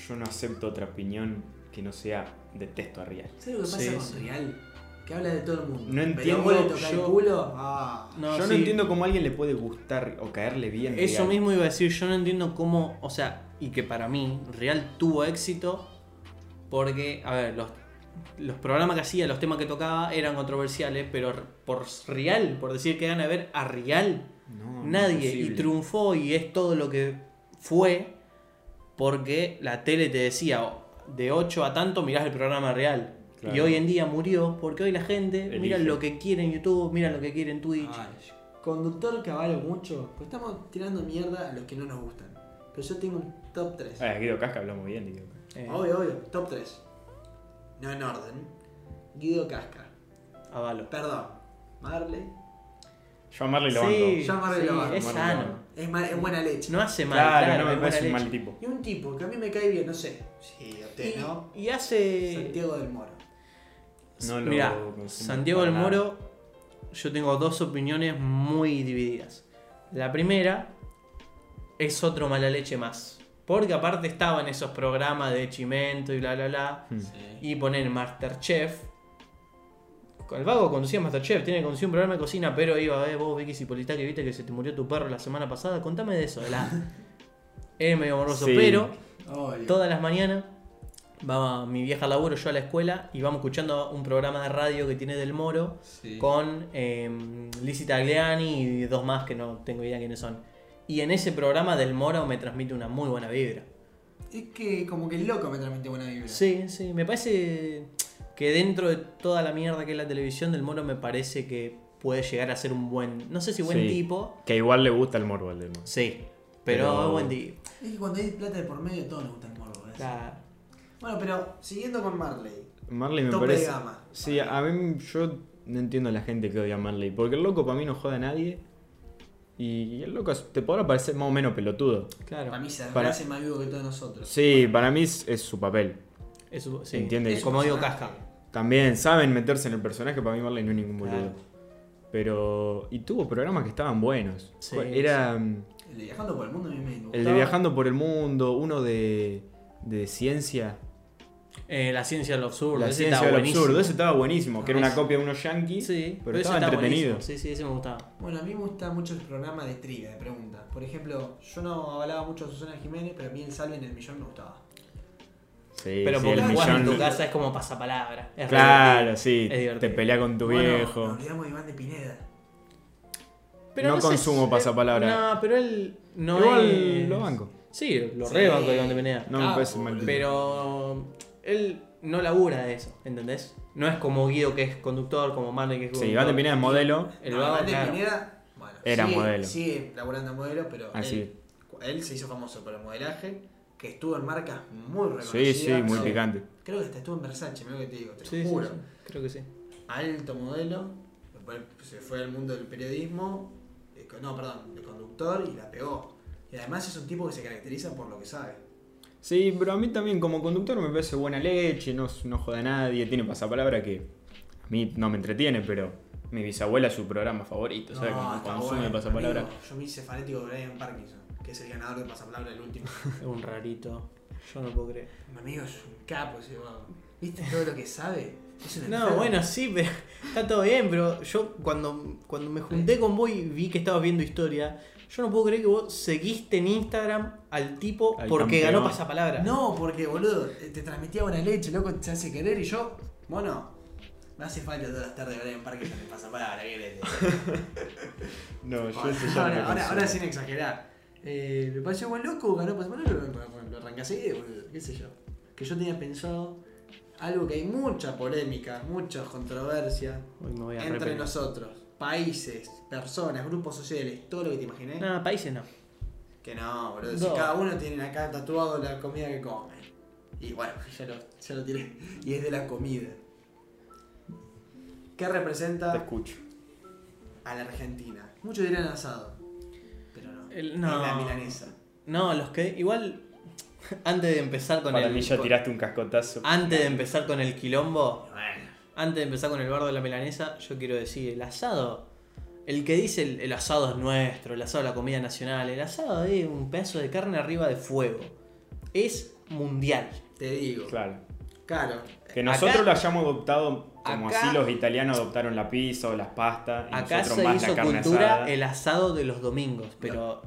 yo no acepto otra opinión que no sea detesto a Real. ¿Sabes lo que pasa Sí, con sí. Real? Que habla de todo el mundo. No Pero entiendo, le tocás yo- el culo, ah. No, yo sí. no entiendo cómo a alguien le puede gustar o caerle bien. Eso Real. mismo iba a decir, yo no entiendo cómo, o sea, y que para mí Real tuvo éxito porque, a ver, los, los programas que hacía, los temas que tocaba eran controversiales, pero por Real, por decir que gana a ver a Real, No, nadie, y triunfó y es todo lo que fue porque la tele te decía, de 8 a tanto mirás el programa Real. Claro. Y hoy en día murió porque hoy la gente mira Elige. lo que quiere en YouTube, mira lo que quiere en Twitch. Ay, conductor que avalo mucho, pues estamos tirando mierda a los que no nos gustan. Pero yo tengo un top 3. Ah, Guido Casca habló muy bien Guido. Eh, Obvio, obvio, top 3. No en orden. Guido Casca. avalo. Perdón. Marley. Yo a Marley lo Sí, Yo a Marley sí, lo banco, es Marley sano. banco. Es, ma- es buena leche. No hace banco. mal, Claro, claro, no me es parece un mal tipo. Y un tipo que a mí me cae bien, no sé. Sí, a usted, Y, ¿no? y hace. Santiago del Moro. No lo Mira, consumo Santiago del nada. Moro, yo tengo dos opiniones muy divididas. La primera es otro mala leche más. Porque aparte estaba en esos programas de Chimento y bla bla bla. Hmm. Y poner Masterchef. El vago conducía Masterchef, tiene que conducir un programa de cocina, pero iba, eh, vos Vicky Cipolitá que viste que se te murió tu perro la semana pasada. Contame de eso, de la. Es medio morboso, Sí. pero Obvio. todas las mañanas va mi vieja al laburo, yo a la escuela y vamos escuchando un programa de radio que tiene Del Moro Sí. con eh, Lizzie Tagliani y dos más que no tengo idea quiénes son. Y en ese programa Del Moro me transmite una muy buena vibra. Es que como que el loco me transmite buena vibra. Sí, sí, me parece que dentro de toda la mierda que es la televisión, Del Moro me parece que puede llegar a ser un buen, no sé si buen Sí. tipo, Que igual le gusta el morbo al del morbo. sí, pero, Pero- es buen tipo. Es que cuando hay plata de por medio, a todos nos gusta el morbo. Claro. Bueno, pero siguiendo con Marley. Marley me Tope parece. de gama. Sí, a mí yo no entiendo a la gente que odia a Marley. Porque el loco para mí no joda a nadie. Y el loco es- te podrá parecer más o menos pelotudo. Claro. Para mí se Para- hace más vivo que todos nosotros. Sí, para mí es, es su papel. Eso, sí. Entiende. Como digo, casca. También saben meterse en el personaje, para mí Marley no es ningún boludo. Claro. Pero. Y tuvo programas que estaban buenos. Sí, Era El de Viajando por el Mundo a mí me gustaba. el de Viajando por el Mundo, uno de, de ciencia. Eh, la ciencia de lo absurdo. la ese ciencia estaba del buenísimo. absurdo, ese estaba buenísimo, que era una copia de unos yankees, Sí, pero, ese estaba entretenido. buenísimo. Sí, sí, ese me gustaba. Bueno, a mí me gusta mucho el programa de trivia, de preguntas. Por ejemplo, yo no avalaba mucho a Susana Jiménez, pero a mí el Salve en el Millón me gustaba. Sí, Pero sí, porque el jugás en millón- tu casa es como pasapalabra. Es Claro, sí, Es te pelea con tu Bueno, viejo. Nos olvidamos de Iván de Pineda. No consumo si- pasapalabra. No, pero él no Igual es... lo banco. Sí, lo Sí. rebanco de donde venía. No me Capo, parece mal. Pero él no labura de eso, ¿entendés? No es como Guido que es conductor, como Marley que es Sí. Iván de Pineda es modelo. El No, Iván de claro. Pineda, bueno, Era sigue, modelo. Sigue laburando en modelo, pero Ah, él, sí. él se hizo famoso por el modelaje, que estuvo en marcas muy Sí, reconocidas. sí, muy Sí. picante. Creo que hasta estuvo en Versace, mira lo que te digo, te Sí, lo sí, juro. sí, creo que sí. Alto modelo, después se fue al mundo del periodismo, no, perdón, de conductor y la pegó. Y además es un tipo que se caracteriza por lo que sabe. Sí, pero a mí también como conductor me parece buena leche, no, no joda a nadie, tiene pasapalabra que a mí no me entretiene, pero mi bisabuela es su programa favorito, ¿sabes? No, está consume bueno, pasapalabra. amigo. Yo me hice fanático de Brian Parkinson, que es el ganador de pasapalabra del último. Es un rarito. Yo no puedo creer. Mi amigo es un capo ese vago. ¿Viste todo lo que sabe? Es un No, enfermo. bueno, sí, pero está todo bien, pero yo cuando, cuando me junté con vos y vi que estabas viendo historia, yo no puedo creer que vos seguiste en Instagram al tipo Al porque campeón. ganó pasapalabra. No, porque boludo, te transmitía buena leche, loco, te hace querer y yo, bueno, me hace falta todas las tardes ver en parque que me pasa para ¿qué? No, yo Ahora, eso ya no ahora, lo ahora, ahora sin exagerar. Eh, me pareció buen loco, ganó pasapalabra, lo, lo, arranqué así, boludo, qué sé yo. Que yo tenía pensado algo que hay mucha polémica, mucha controversia Hoy me voy a entre nosotros, países, personas, grupos sociales, todo lo que te imaginé. No, países no. Que no, boludo. Si cada uno tiene acá tatuado la comida que come. Y bueno, ya lo, ya lo tiré. Y es de la comida. ¿Qué Te representa escucho. a la Argentina? Muchos dirán asado. Pero no. El- Es no. la milanesa. No, los que igual antes de empezar con Para el mí ya con- tiraste un cascotazo. antes de empezar con el quilombo, Bueno. Antes de empezar con el bardo de la milanesa, yo quiero decir, el asado, el que dice el, el asado es nuestro, el asado es la comida nacional, el asado es un pedazo de carne arriba de fuego. Es mundial. Te digo. Claro. Claro. Que nosotros Acá- lo hayamos adoptado como acá- así los italianos adoptaron la pizza o las pastas. Y Acá nosotros se más la hizo carne cultura asada. el asado de los domingos, pero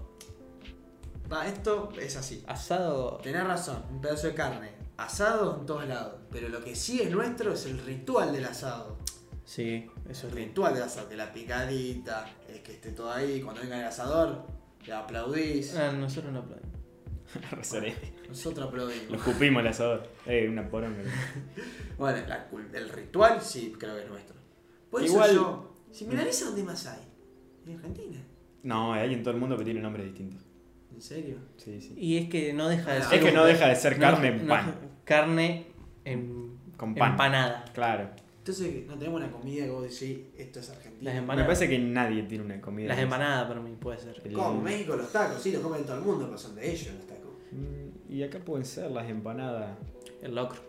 Va, esto es así. asado... Tenés razón, un pedazo de carne. Asado en todos lados. Pero lo que sí es nuestro es el ritual del asado. Sí, eso El es lindo. ritual del asado, que la picadita, es que esté todo ahí, cuando venga el asador, le aplaudís. Ah, nosotros no aplaudimos. Nosotros Lo aplaudimos. escupimos el asador. Eh, una poronga. Bueno, la el ritual sí creo que es nuestro. Por Igual- eso yo, si milanesa, ¿dónde más hay? En Argentina. No, hay en todo el mundo que tiene nombres distintos. ¿En serio? Sí, sí. Y es que no deja de Es ser... que un no deja de ser carne en no- pan. Carne en... Con pan. Empanada. Claro. Entonces, no tenemos una comida que vos decís, esto es Argentina. Las Me empanadas. parece que nadie tiene una comida. Las empanadas para mí puede ser. El- Como México los tacos, sí, los comen todo el mundo, pero son de ellos los tacos. Mm, Y acá pueden ser las empanadas. El locro.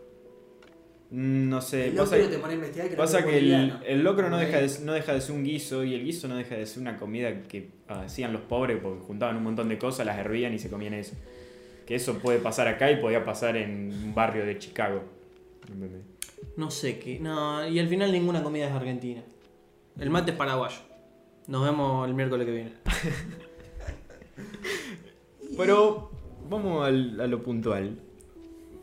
No sé. el pasa locro que- te pone a investigar que no Pasa es que el, el locro no deja, de, no deja de ser un guiso y el guiso no deja de ser una comida que hacían los pobres porque juntaban un montón de cosas, las hervían y se comían eso. Que eso puede pasar acá y podía pasar en un barrio de Chicago. No sé qué. No, y al final ninguna comida es argentina. El mate es paraguayo. Nos vemos el miércoles que viene. Pero vamos al- a lo puntual.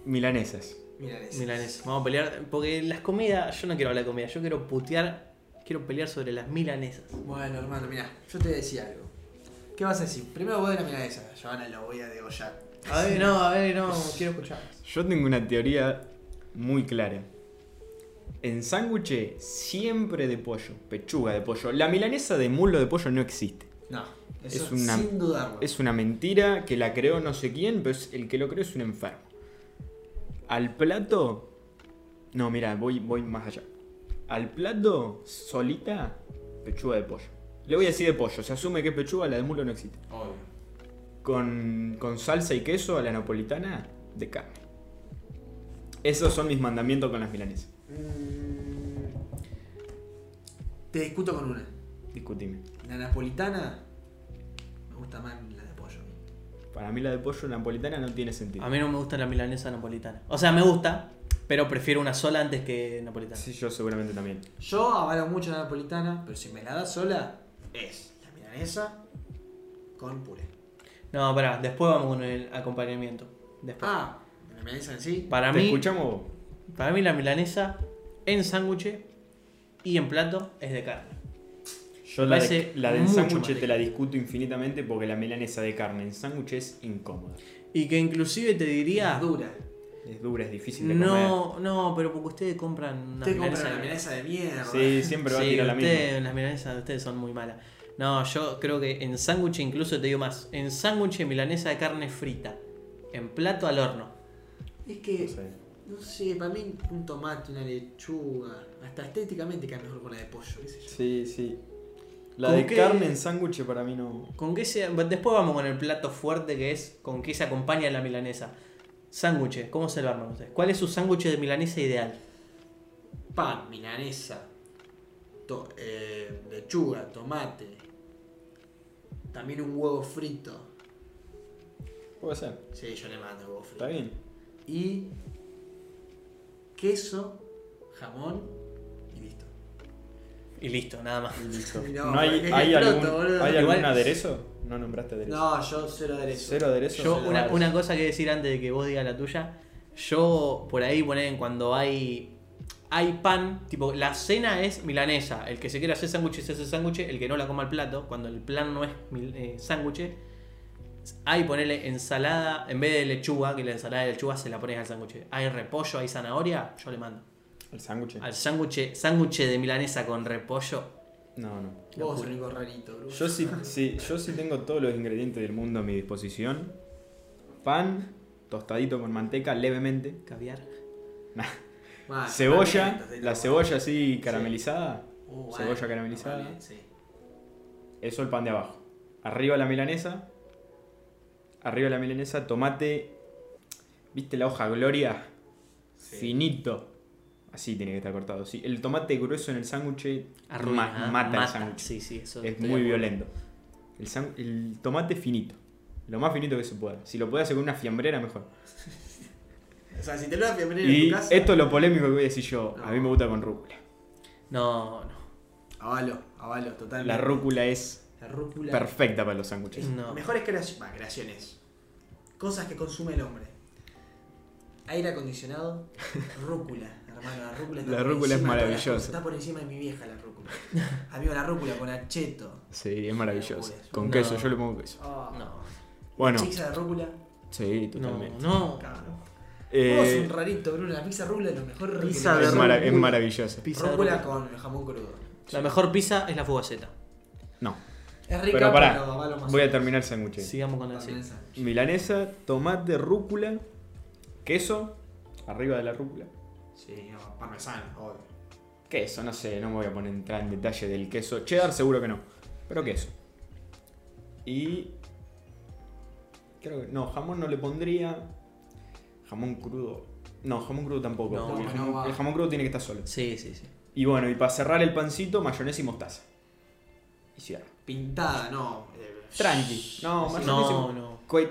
Milanesas. Milanesa. Milanesa. Vamos a pelear. Porque las comidas. Yo no quiero hablar de comida. Yo quiero putear. Quiero pelear sobre las milanesas. Bueno, hermano, mira, yo te voy a decir algo. ¿Qué vas a decir? Primero vos de la milanesa, Giovanna lo voy a degollar. A ver, no, a ver, no. Quiero escuchar. Yo tengo una teoría muy clara. En sándwich siempre de pollo, pechuga de pollo. La milanesa de muslo de pollo no existe. No, eso Es una- sin dudarlo. Es una mentira que la creó no sé quién, pero es- el que lo creó es un enfermo. Al plato. No, mira, voy, voy más allá. Al plato, solita, pechuga de pollo. Le voy a decir de pollo, se asume que es pechuga, la de muslo no existe. Obvio. Con, con salsa y queso a la napolitana, de carne. Esos son mis mandamientos con las milanesas. Mm, te discuto con una. Discutime. La napolitana me gusta más. Para mí la de pollo napolitana no tiene sentido. A mí no me gusta la milanesa napolitana. O sea, me gusta, pero prefiero una sola antes que napolitana. Sí, yo seguramente también. Yo avalo mucho la napolitana, pero si me la das sola, es la milanesa con puré. No, pará, después vamos con el acompañamiento. Después. Ah, la milanesa en sí. para ¿Te mí, escuchamos? para mí la milanesa en sándwich y en plato es de carne. Yo la, de, la del sándwich te la discuto infinitamente porque la milanesa de carne en sándwich es incómoda. Y que inclusive te diría... Es dura. Es dura, es difícil de comer. No, no, pero porque ustedes compran una Ustedes compran una milanesa de mierda. Sí, siempre va a Sí, tirar la ustedes- misma. las milanesas de ustedes son muy malas. No, yo creo que en sándwich incluso te digo más. En sándwich milanesa de carne frita. En plato al horno. Es que, No sé. no sé, para mí un tomate, una lechuga, hasta estéticamente queda mejor con la de pollo, qué sé yo. Sí, sí. La ¿Con de qué? carne en sándwich para mí no. ¿Con qué se, después vamos con el plato fuerte que es con qué se acompaña la milanesa. Sándwich, ¿cómo se lo arman ustedes? ¿Cuál es su sándwich de milanesa ideal? Pan, milanesa, to- eh, lechuga, tomate, también un huevo frito. Puede ser. Sí, yo le mando huevo frito. Está bien. y queso, jamón y listo. Y listo, nada más. No, ¿No hay, hay pronto, algún. ¿hay Igual- algún aderezo? No nombraste aderezo. No, yo cero aderezo. Cero aderezo. Yo, cero una, aderezo. una cosa que decir antes de que vos digas la tuya. Yo, por ahí ponen cuando hay. Hay pan, tipo, la cena es milanesa. El que se quiere hacer sándwiches se hace sándwich, el que no la coma al plato. Cuando el plan no es eh, sándwich, hay ponerle ensalada, en vez de lechuga, que la ensalada de lechuga se la pones al sándwich. Hay repollo, hay zanahoria, yo le mando. ¿El sándwich? Al sándwich, sándwich de milanesa con repollo. No, no. Vos sos el único rarito, bro. Yo sí, sí, yo sí tengo todos los ingredientes del mundo a mi disposición. Pan, tostadito con manteca levemente. Caviar. Mal, Cebolla, la cebolla así caramelizada. Uh, cebolla caramelizada. vale, sí. Eso el pan de abajo. Arriba la milanesa. Arriba la milanesa, tomate. ¿Viste la hoja Gloria? Sí. Finito. Así tiene que estar cortado. Sí, el tomate grueso en el sándwich Arruina, ma- mata, el sándwich. Sí, sí, eso Es muy violento. El, el tomate finito. Lo más finito que se pueda. Si lo puede hacer con una fiambrera, mejor. O sea, si te lo das en Y tu casa. esto es lo polémico que voy a decir yo. A mí me gusta con rúcula. No, no. Avalo, avalo, totalmente. La rúcula es La rúcula. perfecta para los sándwiches. No. Mejores creaciones. Cosas que consume el hombre. Aire acondicionado, rúcula. Hermano, la rúcula está La por rúcula es encima maravillosa. Está por encima de mi vieja la rúcula. Amigo, la rúcula con acheto. Sí, es maravilloso. Locura. Con No. queso, yo le pongo queso. Oh. No. Bueno, Pizza de rúcula. sí, No, totalmente. no. Cabrón. Eh, Vos sos un rarito, Bruno. La pizza rúcula es lo mejor que Pizza le de es, mara- es maravillosa. Pizza de Rúcula rúcula. con jamón crudo. La mejor pizza es la fugaceta. No. Es rica, Pero pará, pero avalo más. voy a terminar el sándwich. Sigamos con la También sí. esa. Milanesa, tomate, rúcula, queso, arriba de la rúcula. Sí, no, parmesano, obvio. Queso, no sé, no me voy a poner entrar en detalle del queso. Cheddar seguro que no, pero queso. Y... Creo que... No, jamón no le pondría. Jamón crudo. No, jamón crudo tampoco. No, el, no jamón, va. el jamón crudo tiene que estar solo. Sí, sí, sí. Y bueno, y para cerrar el pancito, mayonesa y mostaza. Y cierra. Pintada, no. eh, Tranqui. No, mayonesa No, y- no.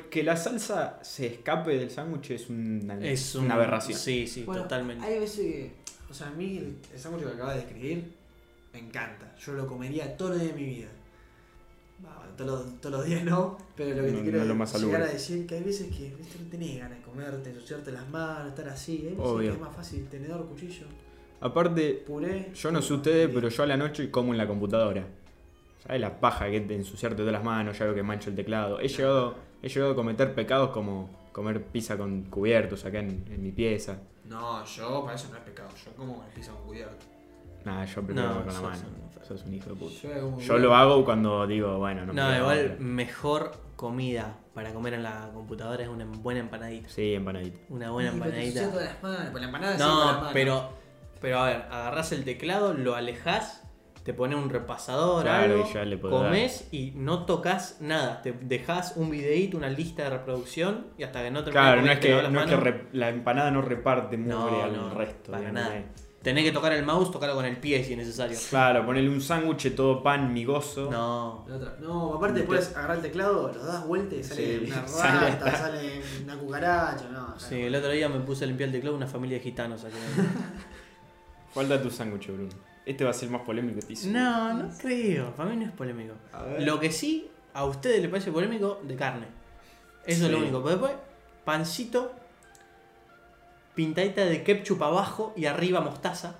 Que- la salsa se escape del sándwich es una, Es un- una aberración. Sí, sí, Bueno, totalmente. Hay veces que. O sea, a mí el, el sándwich que acabas de describir me encanta. Yo lo comería todos los días de mi vida. Bueno, todos, los, todos los días no, pero lo que No- te quiero no es lo más llegar salubre. a decir que hay veces que ¿viste? no tenés ganas de comerte, ensuciarte las manos, estar así. Veces Obvio. que es más fácil tenedor, cuchillo, Aparte, puré. yo no sé ustedes, pero yo a la noche como en la computadora. ¿Sabes la paja que es de ensuciarte todas las manos? Ya veo que mancho el teclado. He llegado, he llegado a cometer pecados como comer pizza con cubiertos acá en, en mi pieza. No, yo para eso no es pecado. Yo como el pizza con cubierto. Nada, yo prefiero No, comer con la mano. un- Sos un hijo de puta. Yo, lo hago cuando digo, bueno, no me No, igual mejor comida para comer en la computadora es una buena empanadita. Sí, empanadita. Una buena pero ensucias empanadita. todas las manos, con la empanada sí, No, pero, pero a ver, agarrás el teclado, lo alejás, te pones un repasador, Claro, algo, y ya le podés comes y no tocas nada. Te dejás un videíto, una lista de reproducción y hasta que no termines Claro, no es te que, no es que re- la empanada no reparte mugre No, al no, resto. para digamos, nada. Tenés que tocar el mouse, tocarlo con el pie si es necesario. Claro, ponerle un sándwich todo pan migoso. No. No, aparte después agarrar el teclado, lo das vuelta y sale Sí, una sale rata, hasta- sale una cucaracha, no. Sí, el otro día me puse a limpiar el teclado de una familia de gitanos. aquí. Falta tu sándwich, Bruno. Este va a ser más polémico hice. No, no creo. Para mí no es polémico. Lo que sí a ustedes les parece polémico, de carne. Eso es lo único. Pero después, pancito, pintadita de ketchup abajo y arriba mostaza.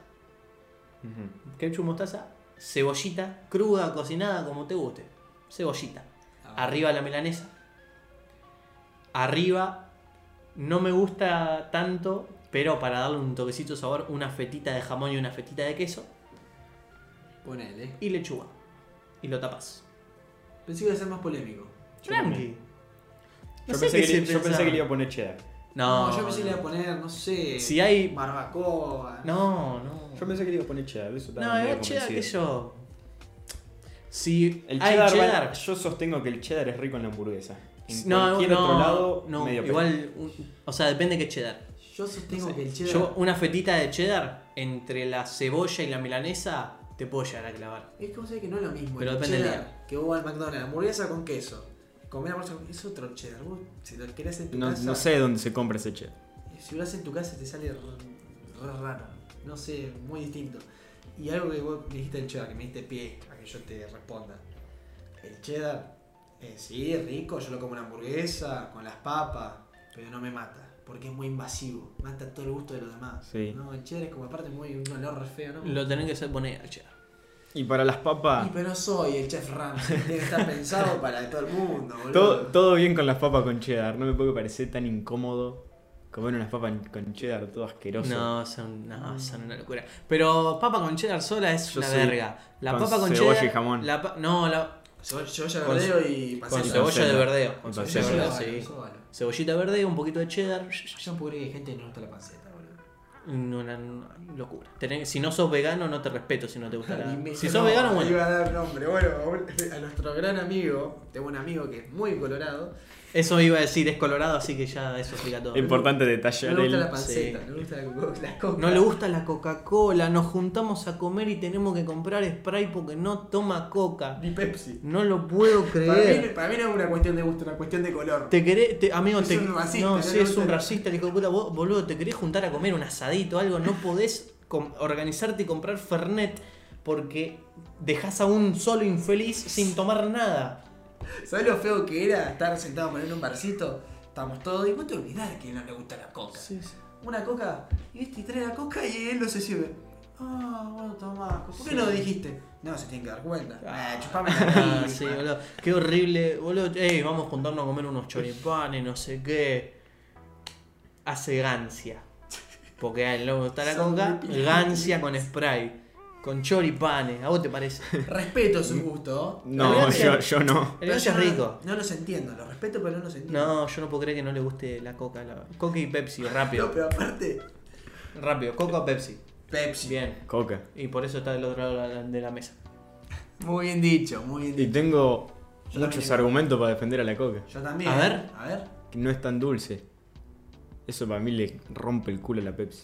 Ujú. Ketchup, mostaza, cebollita, cruda, cocinada, como te guste. Cebollita. Ah. Arriba la milanesa. Arriba, no me gusta tanto, pero para darle un toquecito de sabor, una fetita de jamón y una fetita de queso. Ponele. Y lechuga. Y lo tapas. Pensé que iba a ser más polémico. Tranqui. Yo, No sé pensé qué que, se le- yo pensé que le iba a poner cheddar. No, yo pensé que le iba a poner, no sé. Si hay- Barbacoa. No, no. Yo pensé que le iba a poner cheddar. Eso estaba No, medio igual cheddar que convencido. yo. Si El hay cheddar, yo sostengo que el cheddar es rico en la hamburguesa. En no, cualquier no, otro lado, no, medio igual, un- o sea, depende qué cheddar. Yo sostengo No sé. que el cheddar. Yo una fetita de cheddar entre la cebolla y la milanesa te puedo llegar a clavar. Es que vos sabés que no es lo mismo. Pero el depende del cheddar Que vos vas al McDonald's, hamburguesa con queso. Comer hamburguesa con es otro cheddar. Vos, si lo querés en tu No, casa. no sé dónde se compra ese cheddar. es- si lo haces en tu casa te sale raro. No sé, muy distinto. Y algo que vos me dijiste del cheddar, que me diste pie a que yo te responda. El cheddar, eh, sí, rico, yo lo como en la hamburguesa, con las papas, pero no me mata. Porque es muy invasivo, mata todo el gusto de los demás. Sí. No, el cheddar es como aparte muy un olor re feo, ¿no? Lo tenés que hacer poner al cheddar. Y para las papas, Y pero no soy el chef Ramsay, tiene que estar pensado para todo el mundo, boludo. todo, todo bien con las papas con cheddar. No me puede parecer tan incómodo comer unas papas con cheddar, todo asqueroso. No, son, no, son una locura. Pero papa con cheddar sola es Yo una verga. La con papa con cebolla cheddar. y jamón. la pa- no, la, Cebolla, Con- verdeo y con panceta. cebolla de verdeo. Con cebolla de verdeo. Cebollita verde, un poquito de cheddar. Yo no puedo creer que hay gente que no le gusta la panceta, boludo. Una, locura. Si no sos vegano, no te respeto si no te gusta la. Si no, sos vegano, bueno. Iba a dar nombre. Bueno, a nuestro gran amigo, tengo un amigo que es muy colorado. Eso iba a decir, es colorado, así que ya eso explica todo. Importante No detallar le gusta la el. panceta, sí. no le gusta la, coca- la coca. No le gusta la Coca-Cola, nos juntamos a comer y tenemos que comprar spray porque no toma coca. Ni Pepsi. No lo puedo Para mí, creer. para mí no es una cuestión de gusto, es una cuestión de color. Te querés, te- amigo, Es te, un racista, no, no sí, le es un racista, el hijo de puta. Vos, boludo, te querés juntar a comer un asadito, algo, no podés com- organizarte y comprar Fernet porque dejás a un solo infeliz sin tomar nada. ¿Sabes lo feo que era estar sentado en un barcito? Estábamos todos y vos te olvidás que no le gusta la coca. Una coca, y viste, y trae la coca y él no se sirve. Ah, bueno, tomá. ¿Por qué Sí. no dijiste? No, se tienen que dar cuenta. Ah, Ah, chupame la Ah, sí, boludo. Qué horrible, boludo. Ey, vamos a juntarnos a comer unos choripanes, no sé qué. Hace gancia. Porque a él no le gusta la coca, gancia con spray. Con choripanes, ¿a vos te parece? Respeto su gusto. No, yo, yo no. El gancia es yo no- rico. No los entiendo, los respeto, pero no los entiendo. No, yo no puedo creer que no le guste la coca. La... Coca y Pepsi, rápido. No, pero aparte, Rápido, coca o Pepsi. Pepsi. Bien. Coca. Y por eso está del otro lado de la- mesa. Muy bien dicho, muy bien Y dicho. tengo Yo muchos argumentos para defender a la coca. Yo también. A ver. A ver. Que no es tan dulce. Eso para mí le rompe el culo a la Pepsi.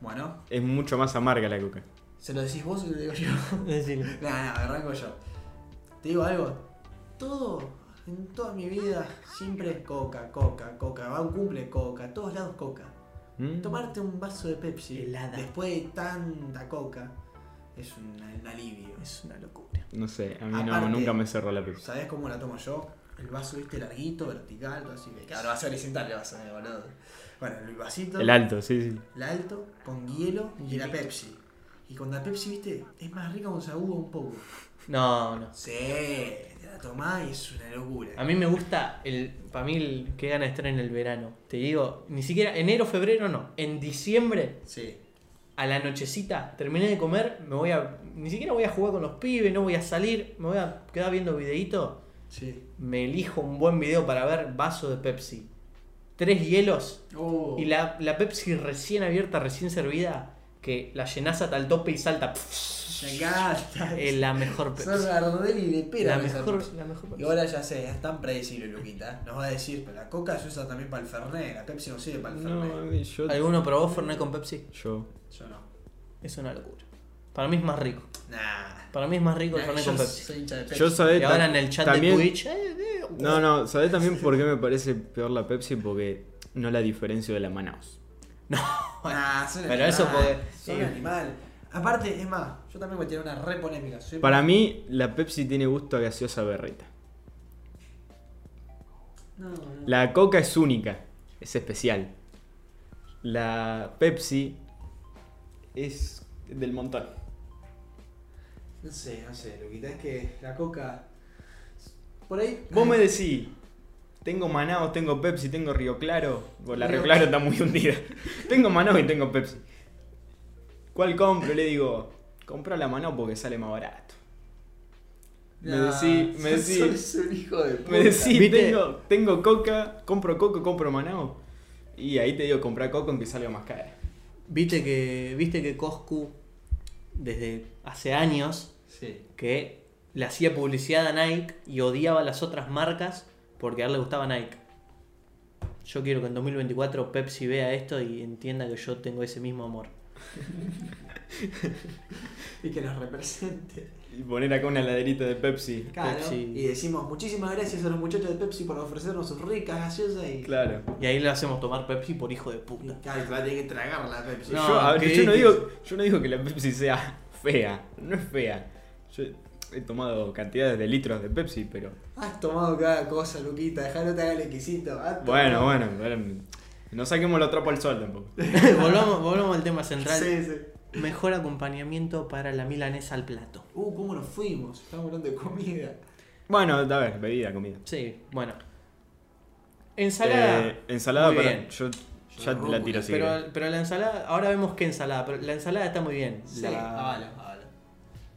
Bueno, Es mucho más amarga la coca. ¿Se lo decís vos o lo digo yo? Decilo. No, no, arranco yo. Te digo algo. Todo, en toda mi vida, siempre coca, coca, coca. Va a un cumple, coca. A todos lados, coca. ¿Mm? Tomarte un vaso de Pepsi Helada. después de tanta coca es un, un alivio. Es una locura. No sé, a mí no, nunca me cerró la Pepsi. ¿Sabés cómo la tomo yo? El vaso, viste, larguito, vertical, todo así. Claro, va a ser horizontal el vaso, eh, boludo. Bueno, el vasito, El alto, sí, sí. el alto, con hielo y la Pepsi. Y con la Pepsi, viste, es más rica cuando se aguda un poco. No, no. Sí, te la tomás y es una locura. A mí me gusta el. Para mí, el, que gana estar en el verano. Te digo, ni siquiera enero, febrero, no. En diciembre, Sí. a la nochecita, terminé de comer, me voy a. Ni siquiera voy a jugar con los pibes, no voy a salir, me voy a quedar viendo videíto. Sí. Me elijo un buen video para ver vaso de Pepsi. Tres hielos Oh. y la, la Pepsi recién abierta, recién servida, que la llenás hasta el tope y salta. Me encanta. Es la mejor Pepsi. Gardel y de pera. La mejor, Pepsi. la mejor Y ahora ya sé, es tan predecible, Luquita. Nos va a decir, pero la coca se usa también para el Fernet. La Pepsi no sirve para el No, Fernet. yo. ¿Alguno probó Fernet con Pepsi? Yo. Yo no. Es una locura. Para mí es más rico. Nah. Para mí es más rico el Fernet con Pepsi. soy hincha de Pepsi. Yo sabés. Y ahora en el chat también- de Twitch. eh, eh, No, no, ¿sabés también por qué me parece peor la Pepsi? Porque no la diferencio de la Manaus. Nah, son Pero eso puede- sí. animal. Aparte, es más, yo también voy a tirar una re polémica. Soy- Para mí, la Pepsi tiene gusto a gaseosa berreta. No, no. La Coca es única, es especial. La Pepsi es del montón. No sé, no sé, Luquita. Es que la coca. Por ahí. Vos me decís, tengo Manaus, tengo Pepsi, tengo Río Claro. Bueno, la Río Claro está muy hundida. tengo Manaus y tengo Pepsi. ¿Cuál compro? Le digo, compra la Manaus porque sale más barato. Me Nah, decís, me sos- decís, sos un hijo de puta. me decís, ¿Viste? tengo, tengo Coca, compro Coca, compro Manaus. Y ahí te digo, comprar Coca aunque salga más cara. Viste que, viste que Coscu, desde hace años, Sí. que le hacía publicidad a Nike y odiaba a las otras marcas porque a él le gustaba Nike. Yo quiero que en 2024 Pepsi vea esto y entienda que yo tengo ese mismo amor. y que nos represente. Y poner acá una laderita de Pepsi. Claro. Pepsi. Y decimos muchísimas gracias a los muchachos de Pepsi por ofrecernos sus ricas gaseosas y. Claro. Y ahí le hacemos tomar Pepsi por hijo de puta. Claro, va a tener que tragar la Pepsi. No, yo, a ver, ¿qué yo no digo, yo no digo que la Pepsi sea fea. No es fea. Yo he tomado cantidades de litros de Pepsi, pero. Has tomado cada cosa, Luquita, dejalo te haga el exquisito. Bueno, bueno, no saquemos los trapos al sol tampoco. volvamos, volvamos al tema central. Sí, sí. Mejor acompañamiento para la milanesa al plato. Uh, ¿cómo nos fuimos? Estamos hablando de comida. Bueno, a ver, bebida, comida. Sí, bueno. Ensalada. Eh, ensalada Muy para. bien. Yo Yo ya la la tiro así. pero, pero la ensalada, ahora vemos qué ensalada, pero la ensalada está muy bien. Sí, la, avala, avala.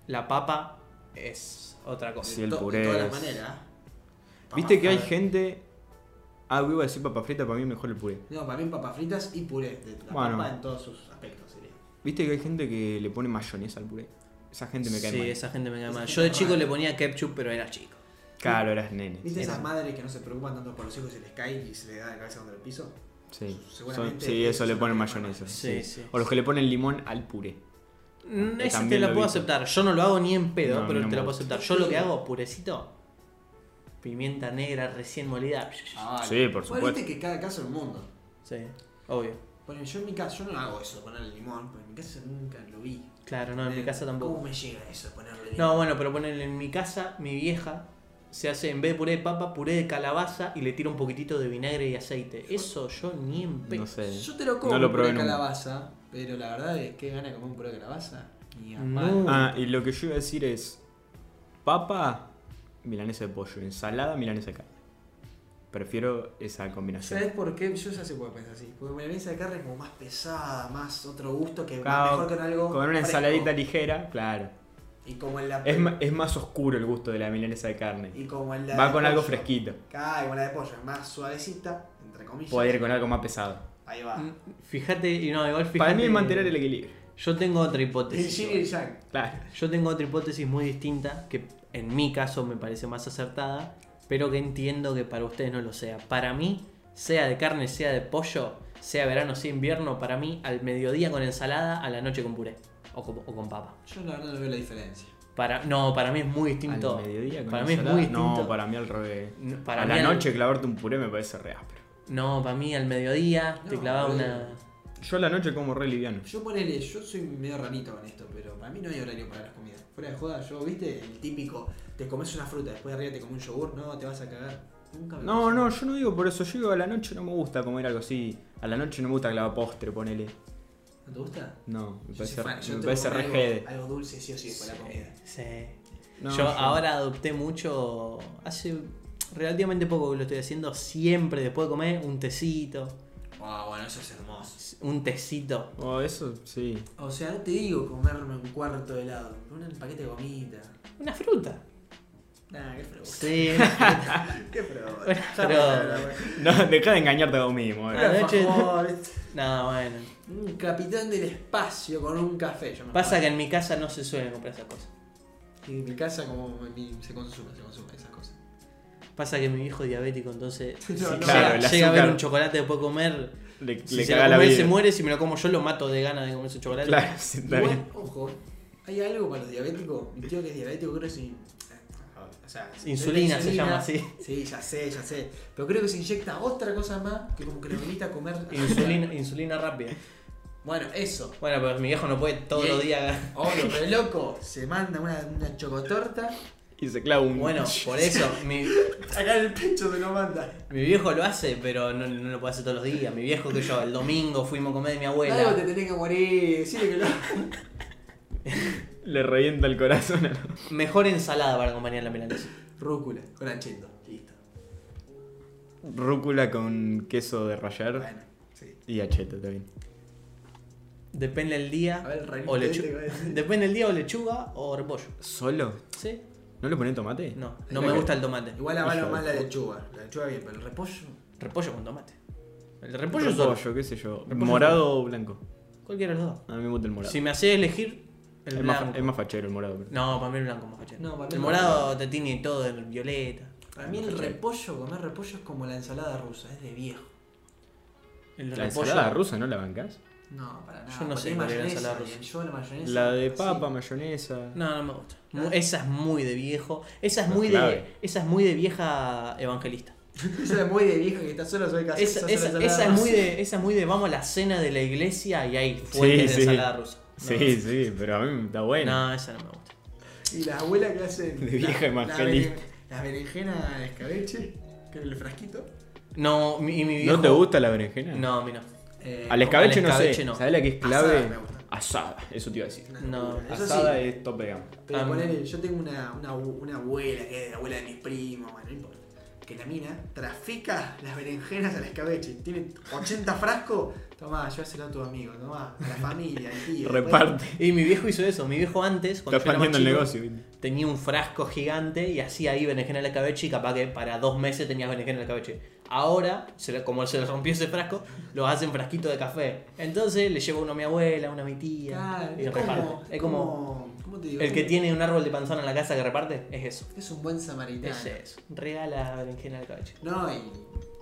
la papa es otra cosa. Sí, el To- puré De todas las maneras. Viste que hay gente. Ah, iba a decir papa frita, para mí mejor el puré. No, para mí papas fritas y puré. De la Bueno. papa en todos sus aspectos sería. Viste que hay gente que le pone mayonesa al puré. Esa gente me cae sí, mal. esa gente me cae Esa mal. Yo de chico le ponía ketchup, pero era chico. Claro, eras nene. ¿Viste Era- esas madres que no se preocupan tanto por los hijos y se les cae y se les da la cabeza contra el piso? Sí, Seguramente Son- sí, eso le ponen mayonesa. Sí, sí. sí. O los que le ponen limón al puré. Mm, Esa te lo puedo visto. aceptar. Yo no lo hago ni en pedo, No, pero no te la puedo aceptar. Yo lo que hago, purecito, pimienta negra recién molida. Ah. Sí, por supuesto. viste que cada caso es un mundo. Sí, obvio. Bueno, yo en mi casa, yo no hago eso de ponerle limón, porque en mi casa nunca lo vi. Claro, no, en mi Eh, casa tampoco. ¿Cómo me llega eso de ponerle limón? No, bueno, pero ponerle en mi casa, mi vieja se hace en vez de puré de papa, puré de calabaza y le tira un poquitito de vinagre y aceite. Eso yo ni en pedo. No sé. Yo te lo como No lo puré de nunca. calabaza, pero la verdad es que gana como un puré de calabaza. Ni a No. Ah, y lo que yo iba a decir es. Papa, milanesa de pollo. Ensalada, milanesa de carne. Prefiero esa combinación. ¿Sabes por qué? Yo ya sé por qué pensar así. Porque la milanesa de carne es como más pesada, más otro gusto que Claro, mejor con algo. Con una fresco. ensaladita ligera, claro. Y como en la Es, más oscuro el gusto de la milanesa de carne. y como en la Va de con algo fresquito. Claro, y con la de pollo es más suavecita, entre comillas. Puede ir con algo más pesado. Ahí va. Mm, Fíjate, y no, igual fíjate. Para mí es mantener el equilibrio. Yo tengo otra hipótesis. y el yang. Claro. Yo tengo otra hipótesis muy distinta que en mi caso me parece más acertada, pero que entiendo que para ustedes no lo sea. Para mí, sea de carne, sea de pollo, sea verano, sea invierno, para mí al mediodía con ensalada, a la noche con puré o con, o con papa. Yo la verdad no veo la diferencia. Para, no, para mí es muy distinto. Al mediodía con para mí es muy distinto. No, para mí al revés. No, para a mí la al- noche clavarte un puré me parece re áspero. No, para mí al mediodía te No, clavaba boludo. una. Yo a la noche como re liviano. Yo ponele, yo soy medio rarito con esto, pero para mí no hay horario para las comidas. Fuera de joda, yo, viste, el típico, te comes una fruta, después de arriba te comes un yogur, no, te vas a cagar. Nunca me No, pasó. no, yo no digo por eso. Yo digo a la noche no me gusta comer algo así. A la noche no me gusta clavar postre, ponele. ¿No te gusta? No, me Yo parece, fan, yo me tengo parece que re comer jede. algo, algo dulce sí o sí de la comida. Sí. No, yo yo- ahora adopté mucho. Hace relativamente poco que lo estoy haciendo. Siempre después de comer un tecito. Ah, bueno, eso es hermoso. Un tecito. Oh, eso sí. O sea, no te digo comerme un cuarto de helado, un paquete de gomita. Una fruta. Nah, qué fruta. Sí. Qué fruta. No, deja de engañarte a vos mismo. eh. Noche- no, bueno. Un capitán del espacio con un café. Yo me Pasa que en mi casa no se suelen comprar esas cosas. Y en mi casa como en mi- se consume, se consume esas cosas. Pasa que mi viejo es diabético, entonces. No, si no. llega, Claro, el llega a ver un chocolate después de comer. Le, Si le se caga la vida. se muere. Si me lo como yo, lo mato de ganas de comer ese chocolate. Claro, sí, está Igual, bien. ojo, hay algo para los diabéticos. Mi tío que es diabético creo que es... in- O sea, Insulina se llama así. Sí, ya sé, ya sé. Pero creo que se inyecta otra cosa más que como que lo invita a comer. Insulina, insulina rápida. Bueno, eso. Bueno, pero mi viejo no puede todos los días. Obvio, pero loco se manda una, una chocotorta. Y se clava un. Bueno, por eso, mi, Acá en el pecho se lo manda. mi viejo lo hace, pero no, no lo puede hacer todos los días. Mi viejo que yo, el domingo fuimos a comer de mi Algo te abuela. tenés que morir. Decirle que lo. Le revienta el corazón. a Mejor ensalada para acompañar la milanesa. Rúcula, con ancheto. Listo. Rúcula con queso de rallar Bueno, sí. y acheto también. Depende del día. A ver, el o lechuga. Depende del día o lechuga o repollo. ¿Solo? ¿Sí? ¿No le ponen tomate? No, no me gusta el tomate. Igual avalo más la lechuga. La lechuga bien, pero el repollo. Repollo con tomate. El Repollo, repollo solo. qué sé yo. Repollo ¿Morado o blanco? Cualquiera de los dos. A mí me gusta el morado. Si me hace elegir, el es, más, blanco. es más fachero el morado. pero- No, para mí el blanco es más fachero. No, para mí el el morado te tiene todo en violeta. Para mí el repollo, comer repollo es como la ensalada rusa, es de viejo. El ¿La repollo. ensalada rusa no la bancás? No, para nada. Yo no sé cuál era ensalada rusa. yo la mayonesa. La de sí. papa, mayonesa. No, no me gusta. Esa es muy de viejo. Esa es No, muy de. Esa es muy de vieja evangelista. Esa es muy de vieja que está solo, soy casero. Esa, esa- esa es muy de, esa es muy de vamos a la cena de la iglesia y hay fuentes Sí, de ensalada rusa. No, Sí, sí, pero a mí está bueno. No, esa no me gusta. Y la abuela que hacen. De vieja evangelista. La, berenjena de escabeche, que el frasquito. No, mi, y mi viejo. ¿No te gusta la berenjena? No, a mí no. Eh, Al escabeche, al no escabeche sé. no. ¿Sabes la que es clave? Asada me gusta. Asada, eso te iba a decir. No. Eso Asada sí, es tope de gama. Pero Ah, ponele, yo tengo una, una, una abuela que es la abuela de mis primos, bueno, no importa. Que la mina trafica las berenjenas al escabeche. Tiene 80 frascos. Tomá, llévaselo a tu amigo, tomá, a la familia, al tío. Reparte. Y mi viejo hizo eso. Mi viejo antes, cuando Está yo era más expandiendo el chico, negocio. tenía un frasco gigante y hacía ahí berenjena en el cabeche y capaz que para dos meses tenías berenjena en el cabeche. Ahora, se le- como se le rompió ese frasco, lo hacen frasquito de café. Entonces le llevo uno a mi abuela, uno a mi tía. Claro, y es reparte. como, es como como- ¿cómo te digo? el que tiene un árbol de panzana en la casa que reparte, es eso. Es un buen samaritano. Es eso. Regala berenjena al cabeche. No, y.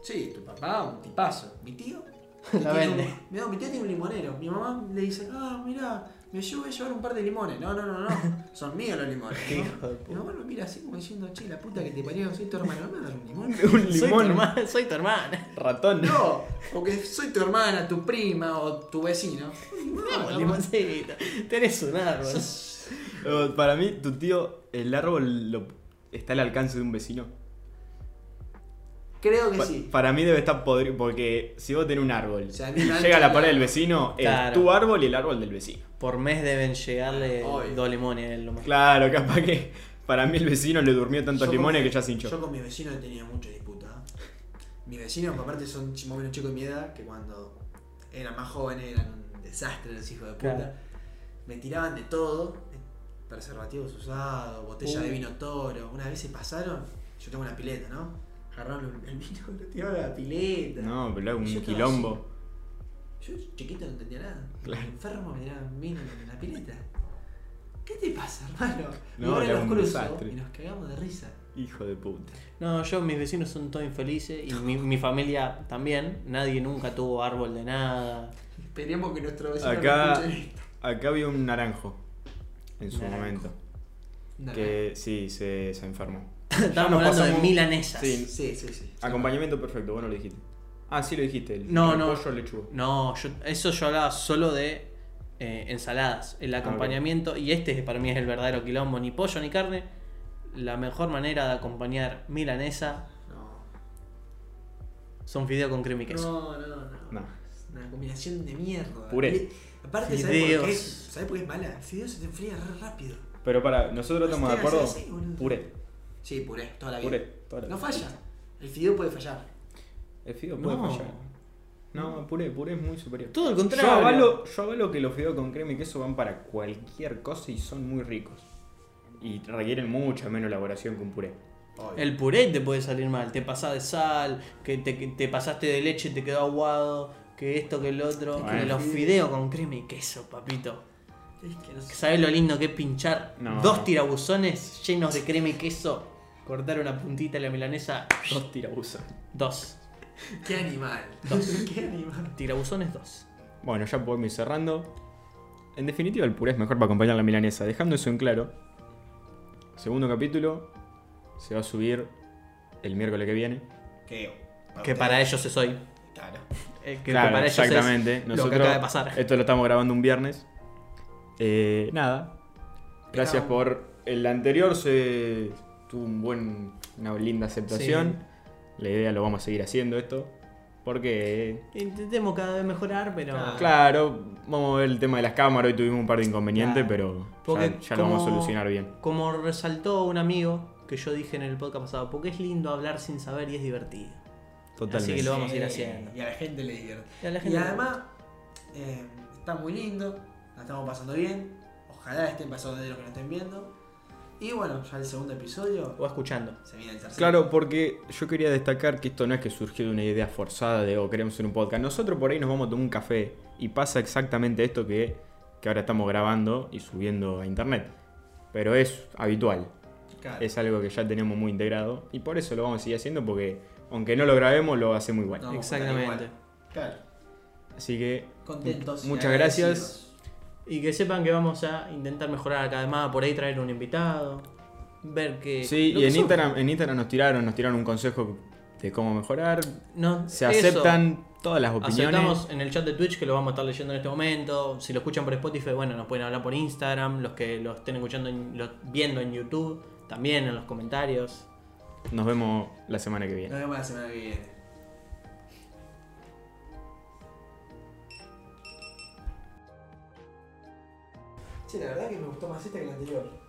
Sí, tu papá, un tipazo. Mi tío. La vende. un- no, mi tío tiene un limonero. Mi mamá le dice, ah, mira, me llevo a llevar un par de limones. No, no, no, no. Son míos los limones. ¿no? Mi mamá lo mira así como diciendo, che, la puta que te parió, soy tu hermano. ¿No me dar un limón? Soy tu hermana. Soy tu hermana. Ratón. No, porque soy tu hermana, tu prima o tu vecino. Vamos, No, limoncito. Tenés un árbol. Para mí, tu tío, el árbol lo- está al alcance de un vecino. Creo que Pa- sí. Para mí debe estar podrido, porque si vos tenés un árbol, O sea, me llega a la pared del vecino, Claro. es tu árbol y el árbol del vecino. Por mes deben llegarle Obvio. dos limones a él nomás. Claro, capaz que para mí el vecino le durmió tantos Yo limones mi- que ya se hinchó. Yo con mis vecinos tenía mucha disputa. Mis vecinos, aparte, son más o menos chicos de mi edad, que cuando eran más jóvenes eran un desastre los hijos de puta. Claro. Me tiraban de todo, preservativos usados, botella Uh. de vino toro. Una vez se pasaron, yo tengo una pileta, ¿no? Agarraron el- vino y lo tiraron a la pileta. No, pero yo un quilombo. Yo chiquito no entendía nada. Claro. Enfermo me tiraban vino en la pileta. ¿Qué te pasa, hermano? No, y ahora los cruzo desastre. y nos cagamos de risa. Hijo de puta. No, yo, mis vecinos son todos infelices y mi, mi familia también. Nadie nunca tuvo árbol de nada. Esperemos que nuestro vecino Acá- no esto. Acá había un naranjo en su Naranjo. momento. Nada. Que sí, se, se enfermó. Estamos nos hablando de milanesas. Sí. Sí, sí, sí. Acompañamiento perfecto, vos no lo dijiste. Ah, sí lo dijiste. El No, el no. Pollo lechuga. No, yo, eso yo hablaba solo de eh, ensaladas. El acompañamiento, y este para mí es el verdadero quilombo, ni pollo ni carne. La mejor manera de acompañar milanesa No. son fideos con crema y queso. No, no, no. No. Es una combinación de mierda. Puré. Y- aparte, ¿sabes por, Fideos. qué? ¿sabes por qué es mala? El fideo se te enfría re rápido. Pero para, nosotros estamos de acuerdo. sí, sí, boludo. Puré. Sí, puré, toda la vida. Puré. toda la No vida. falla. El fideo puede fallar. El fideo puede No. fallar. No, puré, puré es muy superior. Todo el Yo contrario. avalo, yo avalo que los fideos con crema y queso van para cualquier cosa y son muy ricos. Y requieren mucha menos elaboración que un puré. Obvio. El puré te puede salir mal, te pasás de sal, que te, que te pasaste de leche, te quedó aguado, que esto, que el otro. Bueno. Que los fideos con crema y queso, papito. Es que no sé. ¿Sabes lo lindo que es pinchar No. dos tirabuzones llenos de crema y queso? Cortar una puntita de la milanesa, Dos tirabuzos. dos. Qué animal. Qué animal. Tirabuzones, dos. Bueno, ya podemos ir cerrando. En definitiva, el puré es mejor para acompañar la milanesa. Dejando eso en claro, segundo capítulo se va a subir el miércoles que viene. Que, Que para ellos es hoy. Claro. Eh, que, para ellos exactamente. es lo Nosotros que acaba de pasar. esto lo estamos grabando un viernes. Eh, nada. Gracias por el anterior. Se tuvo un buen, una linda aceptación. La idea lo vamos a seguir haciendo esto. Porque, Intentemos cada vez mejorar, pero. Claro, vamos a ver el tema de las cámaras. Hoy tuvimos un par de inconvenientes, Claro. pero Porque ya, ya lo vamos a solucionar bien. Como resaltó un amigo que yo dije en el podcast pasado, porque es lindo hablar sin saber y es divertido. Totalmente. Así que lo vamos a ir haciendo. Y a la gente le divierte. Y a la Y gente- además, eh, está muy lindo, la estamos pasando bien. Ojalá estén pasando de los que nos estén viendo. Y bueno, ya el segundo episodio O escuchando. se viene el tercero. Claro, porque yo quería destacar que esto no es que surgió de una idea forzada de o queremos hacer un podcast. Nosotros por ahí nos vamos a tomar un café y pasa exactamente esto que, que ahora estamos grabando y subiendo a internet. Pero es habitual, Claro. es algo que ya tenemos muy integrado y por eso lo vamos a seguir haciendo porque aunque no lo grabemos lo hacemos igual. No, Exactamente. igual. Claro. Así que contentos. Muchas gracias. Y que sepan que vamos a intentar mejorar cada vez más, por ahí traer un invitado, ver que... Sí, y que en. Instagram, en Instagram nos tiraron, nos tiraron un consejo de cómo mejorar. No, Se eso. aceptan todas las opiniones. Aceptamos en el chat de Twitch que lo vamos a estar leyendo en este momento. Si lo escuchan por Spotify, bueno, nos pueden hablar por Instagram. Los que lo estén escuchando, en- lo- viendo en YouTube, también en los comentarios. Nos vemos la semana que viene. Nos vemos la semana que viene. Che, la verdad que me gustó más esta que la anterior.